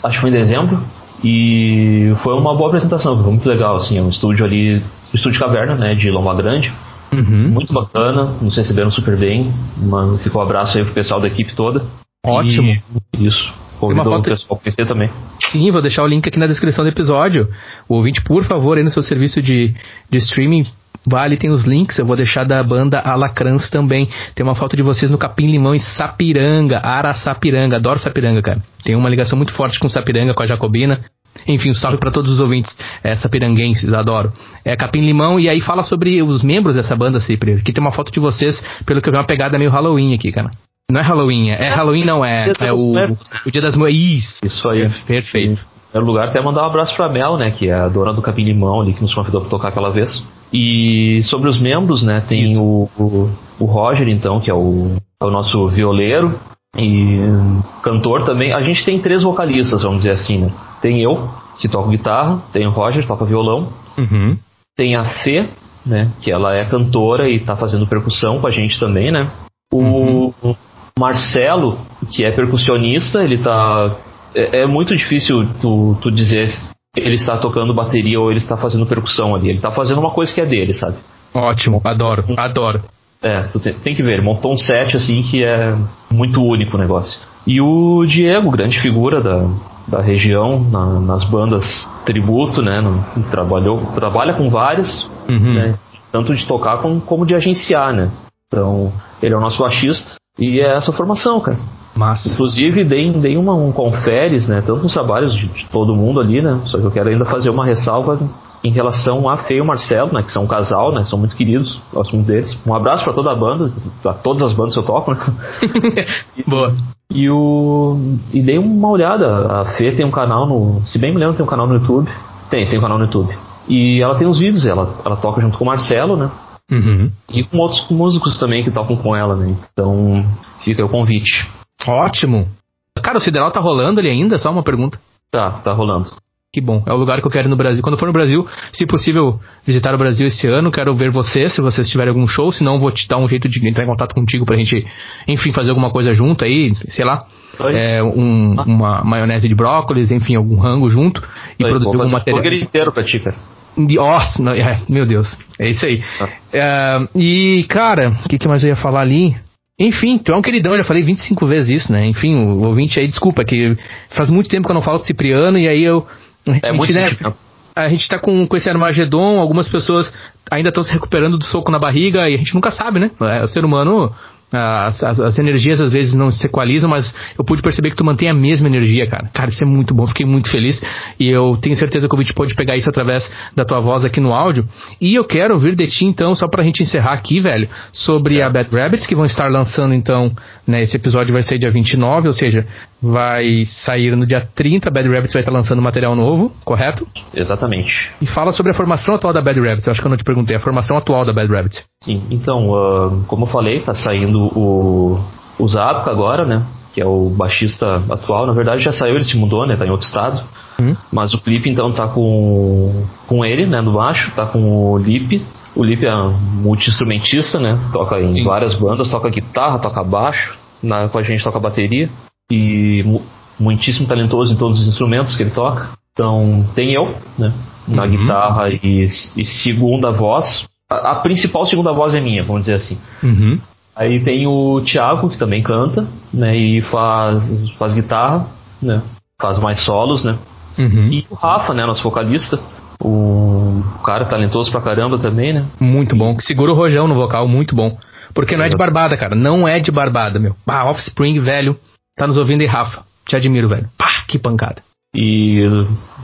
acho que foi em dezembro. E foi uma boa apresentação, foi muito legal, assim, é um estúdio ali, estúdio caverna, né, de Loma Grande. Uhum. Muito bacana, nos receberam super bem. Mano, ficou um abraço aí pro pessoal da equipe toda. Ótimo. E isso. Convidou foto... o pessoal a conhecer também. Sim, vou deixar o link aqui na descrição do episódio. O ouvinte, por favor, aí no seu serviço de, de streaming, Vale, tem os links, eu vou deixar da banda Alacrans também. Tem uma foto de vocês no Capim Limão e Sapiranga, Araçapiranga. Adoro Sapiranga, cara. Tem uma ligação muito forte com Sapiranga, com a Jacobina. Enfim, um salve para todos os ouvintes é, sapiranguenses, adoro. É Capim Limão, e aí fala sobre os membros dessa banda, Cipri. Aqui tem uma foto de vocês, pelo que eu vi, uma pegada meio Halloween aqui, cara. Não é Halloween, é, é Halloween não, é, é o, o Dia das Mulheres. Isso, Isso aí. É, perfeito. Em primeiro lugar, até mandar um abraço pra Mel, né, que é a dona do Capim Limão ali, que nos convidou pra tocar aquela vez. E sobre os membros, né, tem o, o, o, Roger, então, que é o, é o nosso violeiro e cantor também. A gente tem três vocalistas, vamos dizer assim, né. Tem eu, que toco guitarra, tem o Roger, que toca violão, uhum. tem a Fê, né, que ela é cantora e tá fazendo percussão com a gente também, né. O uhum. Marcelo, que é percussionista, ele tá. É, é, muito difícil tu, tu dizer ele está tocando bateria ou ele está fazendo percussão ali. Ele está fazendo uma coisa que é dele, sabe? Ótimo, adoro, adoro. É, tu tem, tem que ver, ele montou um set assim que é muito único o negócio. E o Diego, grande figura da, da região, na, nas bandas tributo, né? No, trabalhou, trabalha com várias, uhum. né, tanto de tocar como, como de agenciar, né? Então, ele é o nosso baixista e é essa formação, cara. Massa. Inclusive, dei, dei uma, um conferes, né? Tanto nos trabalhos de, de, todo mundo ali, né? Só que eu quero ainda fazer uma ressalva em relação a Fê e o Marcelo, né? Que são um casal, né? São muito queridos, gosto muito deles. Um abraço para toda a banda, para todas as bandas que eu toco, né? Boa. E o. E dei uma olhada. A Fê tem um canal no. Se bem me lembro, tem um canal no YouTube. Tem, tem um canal no YouTube. E ela tem os vídeos, ela, ela toca junto com o Marcelo, né? Uhum. E com outros músicos também que tocam com ela, né? Então, fica o convite. Ótimo. Cara, o Sideral tá rolando ali ainda? Só uma pergunta. Tá, tá rolando. Que bom, é o lugar que eu quero ir no Brasil. Quando for no Brasil, se possível, visitar o Brasil esse ano, quero ver você, se vocês tiverem algum show, senão vou te dar um jeito de entrar em contato contigo pra gente, enfim, fazer alguma coisa junto aí, sei lá. É, um, ah. Uma maionese de brócolis, enfim, algum rango junto e Oi, produzir algum material. Um inteiro pra ti, cara. Nossa, é, meu Deus, é isso aí. Ah. É, e, cara, o que, que mais eu ia falar ali? Enfim, tu é um queridão, eu já falei 25 vezes isso, né? Enfim, o ouvinte aí, desculpa, que faz muito tempo que eu não falo com o Cipriano e aí eu. É muito né, a gente tá com, com esse Armagedon, algumas pessoas ainda estão se recuperando do soco na barriga e a gente nunca sabe, né? É, o ser humano as, as, as, energias às vezes não se equalizam, mas eu pude perceber que tu mantém a mesma energia, cara. Cara, isso é muito bom, fiquei muito feliz. E eu tenho certeza que o vídeo pode pegar isso através da tua voz aqui no áudio. E eu quero ouvir de ti, então, só pra gente encerrar aqui, velho, sobre é. a Bad Rabbits, que vão estar lançando, então, né? Esse episódio vai sair dia 29, ou seja, vai sair no dia 30. A Bad Rabbits vai estar lançando material novo, correto? Exatamente. E fala sobre a formação atual da Bad Rabbits. Acho que eu não te perguntei. A formação atual da Bad Rabbits. Sim, então, uh, como eu falei, tá saindo o, o Zapka agora, né? Que é o baixista atual. Na verdade, já saiu, ele se mudou, né? Tá em outro estado. Hum. Mas o clipe, então, tá com, com ele, né? No baixo. Tá com o Lip. O Lip é um multi-instrumentista, né? Toca em Sim. várias bandas. Toca guitarra, toca baixo. Na, com a gente toca bateria. E mu muitíssimo talentoso em todos os instrumentos que ele toca. Então, tem eu, né? Na uhum. guitarra e, e segunda voz. A, a, principal segunda voz é minha, vamos dizer assim. Uhum. Aí tem o Thiago, que também canta, né? E faz, faz guitarra, né? Faz mais solos, né? Uhum. E o Rafa, né? Nosso vocalista. O cara talentoso pra caramba também, né? Muito bom. Que segura o rojão no vocal, muito bom. Porque não é de barbada, cara. Não é de barbada, meu. Ah, Offspring, velho. Tá nos ouvindo aí, Rafa. Te admiro, velho. Pá, que pancada. E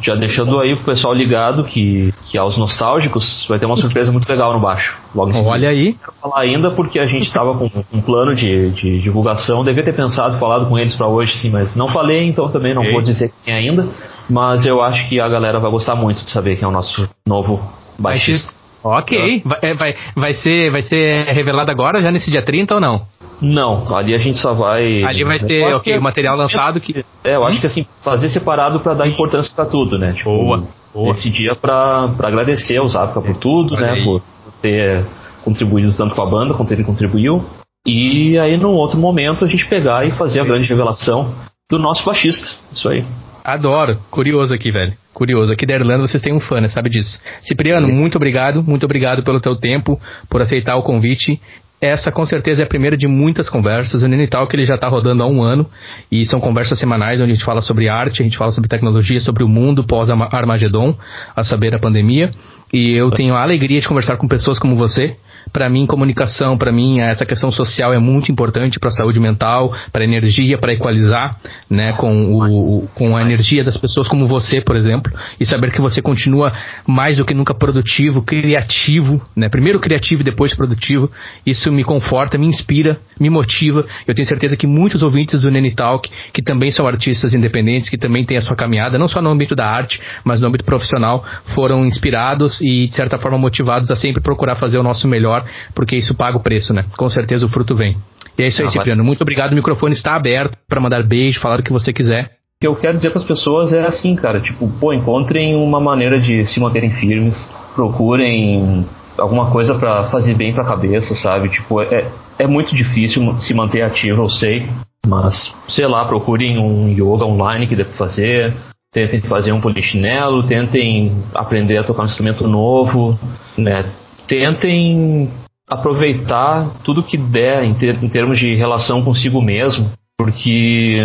já deixando aí pro pessoal ligado que, que aos nostálgicos vai ter uma surpresa muito legal no baixo. Logo em Olha aí. Não quero falar ainda porque a gente tava com um plano de, de divulgação. Devia ter pensado, falado com eles para hoje, sim, mas não falei, então também não Ei. vou dizer quem ainda. Mas eu acho que a galera vai gostar muito de saber quem é o nosso novo baixista. Ok. Vai, é, vai, vai, ser, vai ser revelado agora, já nesse dia 30 ou não? Não, ali a gente só vai. Ali vai ser ok, o material lançado que. É, eu hum? acho que assim, fazer separado para dar importância para tudo, né? Tipo, boa, boa. Esse dia para agradecer ao Zapka por tudo, Olha né? Por ter contribuído tanto com a banda quanto ele contribuiu. E aí, num outro momento, a gente pegar e fazer a grande revelação do nosso baixista. Isso aí. Adoro. Curioso aqui, velho. Curioso. Aqui da Irlanda vocês têm um fã, né? Sabe disso. Cipriano, Sim. muito obrigado. Muito obrigado pelo teu tempo, por aceitar o convite. Essa com certeza é a primeira de muitas conversas. O Nenital que ele já está rodando há um ano e são conversas semanais onde a gente fala sobre arte, a gente fala sobre tecnologia, sobre o mundo pós-Armagedon, a saber a pandemia. E eu tenho a alegria de conversar com pessoas como você para mim, comunicação, para mim, essa questão social é muito importante para a saúde mental, para energia, para equalizar, né, com, o, com a energia das pessoas como você, por exemplo, e saber que você continua mais do que nunca produtivo, criativo, né, primeiro criativo e depois produtivo, isso me conforta, me inspira, me motiva. Eu tenho certeza que muitos ouvintes do Nene Talk, que também são artistas independentes, que também têm a sua caminhada, não só no âmbito da arte, mas no âmbito profissional, foram inspirados e, de certa forma, motivados a sempre procurar fazer o nosso melhor porque isso paga o preço, né? Com certeza o fruto vem. E é isso aí, ah, Cipriano. Muito obrigado. O microfone está aberto para mandar beijo, falar o que você quiser. O que eu quero dizer para as pessoas é assim, cara, tipo, pô, encontrem uma maneira de se manterem firmes, procurem alguma coisa para fazer bem para a cabeça, sabe? Tipo, é, é muito difícil se manter ativo, eu sei, mas sei lá, procurem um yoga online que dê para fazer, tentem fazer um polichinelo, tentem aprender a tocar um instrumento novo, né? Tentem aproveitar tudo que der em, ter, em termos de relação consigo mesmo, porque,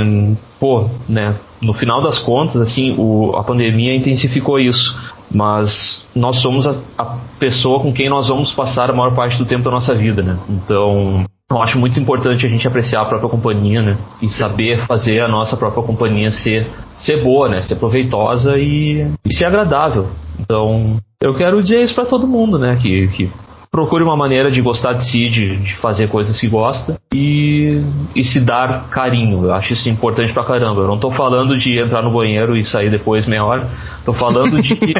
pô, né, no final das contas, assim, o, a pandemia intensificou isso, mas nós somos a, a pessoa com quem nós vamos passar a maior parte do tempo da nossa vida, né? Então, eu acho muito importante a gente apreciar a própria companhia, né? E saber fazer a nossa própria companhia ser, ser boa, né? Ser proveitosa e, e ser agradável. Então, eu quero dizer isso para todo mundo, né? Que, que procure uma maneira de gostar de si, de, de fazer coisas que gosta e, e se dar carinho. Eu acho isso importante pra caramba. Eu não tô falando de entrar no banheiro e sair depois meia hora. Tô falando de.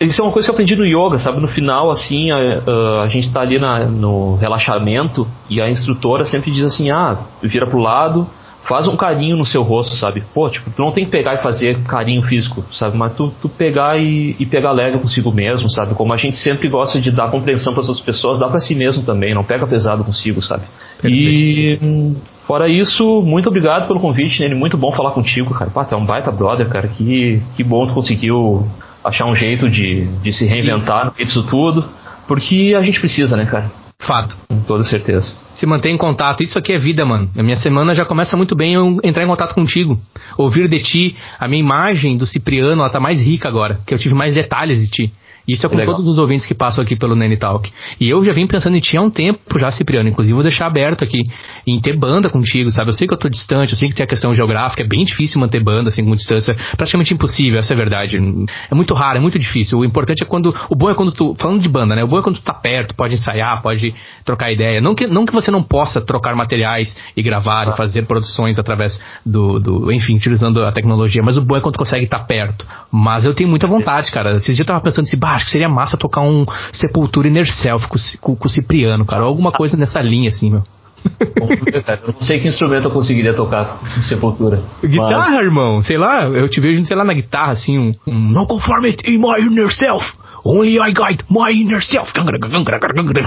isso é uma coisa que eu aprendi no yoga, sabe? No final, assim, a, a, gente tá ali na, no relaxamento e a instrutora sempre diz assim: ah, vira pro lado, faz um carinho no seu rosto, sabe? Pô, tipo, tu não tem que pegar e fazer carinho físico, sabe? Mas tu, tu pegar e, e pegar leve consigo mesmo, sabe? Como a gente sempre gosta de dar compreensão para as outras pessoas, dá para si mesmo também, não pega pesado consigo, sabe? Perfeito. E fora isso, muito obrigado pelo convite, né? Muito bom falar contigo, cara. Pá, tu é um baita brother, cara. Que, que bom tu conseguiu achar um jeito de, de se reinventar no meio disso tudo. Porque a gente precisa, né, cara? Fato. Com toda certeza. Se manter em contato. Isso aqui é vida, mano. A minha semana já começa muito bem eu entrar em contato contigo. Ouvir de ti. A minha imagem do Cipriano, ela tá mais rica agora. Que eu tive mais detalhes de ti. Isso é com Legal. todos os ouvintes que passam aqui pelo Nene Talk. E eu já vim pensando em ti há um tempo já, Cipriano. Inclusive, vou deixar aberto aqui em ter banda contigo, sabe? Eu sei que eu tô distante, eu sei que tem a questão geográfica, é bem difícil manter banda assim com distância. Praticamente impossível, essa é a verdade. É muito raro, é muito difícil. O importante é quando. O bom é quando tu. Falando de banda, né? O bom é quando tu tá perto, pode ensaiar, pode trocar ideia. Não que, não que você não possa trocar materiais e gravar ah. e fazer produções através do, do. Enfim, utilizando a tecnologia, mas o bom é quando tu consegue estar tá perto. Mas eu tenho muita vontade, cara. Esses dias eu tava pensando assim, bah, acho que seria massa tocar um Sepultura Inner Self com, com, com o Cipriano, cara. Ou alguma coisa nessa linha, assim, meu. eu não sei que instrumento eu conseguiria tocar de Sepultura. Guitarra, mas... irmão. Sei lá, eu te vejo, sei lá, na guitarra, assim, um, um No conformity in my inner self. Only I guide my inner self.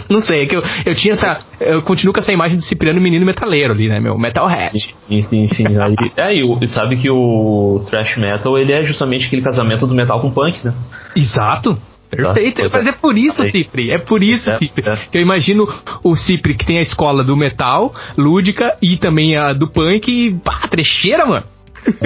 Não sei, é que eu, eu tinha essa. Eu continuo com essa imagem do Cipriano menino metaleiro ali, né, meu? Metalhead. Sim, sim, sim. Aí, é, e sabe que o thrash metal ele é justamente aquele casamento do metal com punk, né? Exato. Perfeito, tá, mas é por isso, Cipri. É por isso, é, Cipri. É. Que eu imagino o Cipri que tem a escola do metal, lúdica, e também a do punk, e pá, trecheira, mano.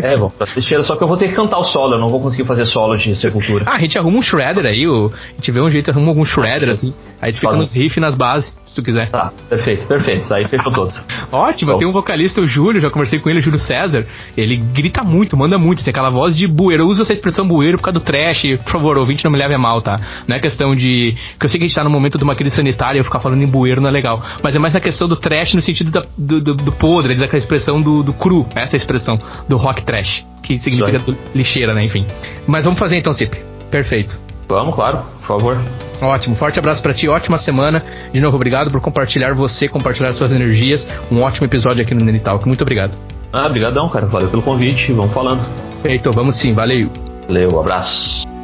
É, bom, pra trecheira, só que eu vou ter que cantar o solo, eu não vou conseguir fazer solo de Sepultura. Ah, a gente arruma um shredder aí, o, a gente vê um jeito, arruma algum shredder assim. Aí a gente fica nos riffs nas bases, se tu quiser. Tá, perfeito, perfeito. Aí fechou todos. Ótimo, Bom. tem um vocalista, o Júlio, já conversei com ele, o Júlio César. Ele grita muito, manda muito, tem aquela voz de bueiro. Eu uso essa expressão bueiro por causa do trash. Por favor, ouvinte, não me leve a mal, tá? Não é questão de. que eu sei que a gente tá no momento de uma crise sanitária e eu ficar falando em bueiro não é legal. Mas é mais na questão do trash no sentido da, do, do, do podre, daquela expressão do, do cru, essa é expressão, do rock trash. Que significa lixeira, né? Enfim. Mas vamos fazer então, Cip. Perfeito. Vamos, claro, por favor. Ótimo, forte abraço para ti, ótima semana. De novo, obrigado por compartilhar você, compartilhar suas energias. Um ótimo episódio aqui no Nenitalk. Muito obrigado. Ah, brigadão, cara. Valeu pelo convite. Vamos falando. Feito, vamos sim. Valeu. Valeu, abraço.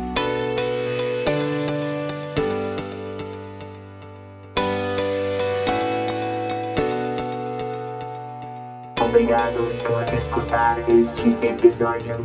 escutar este episódio.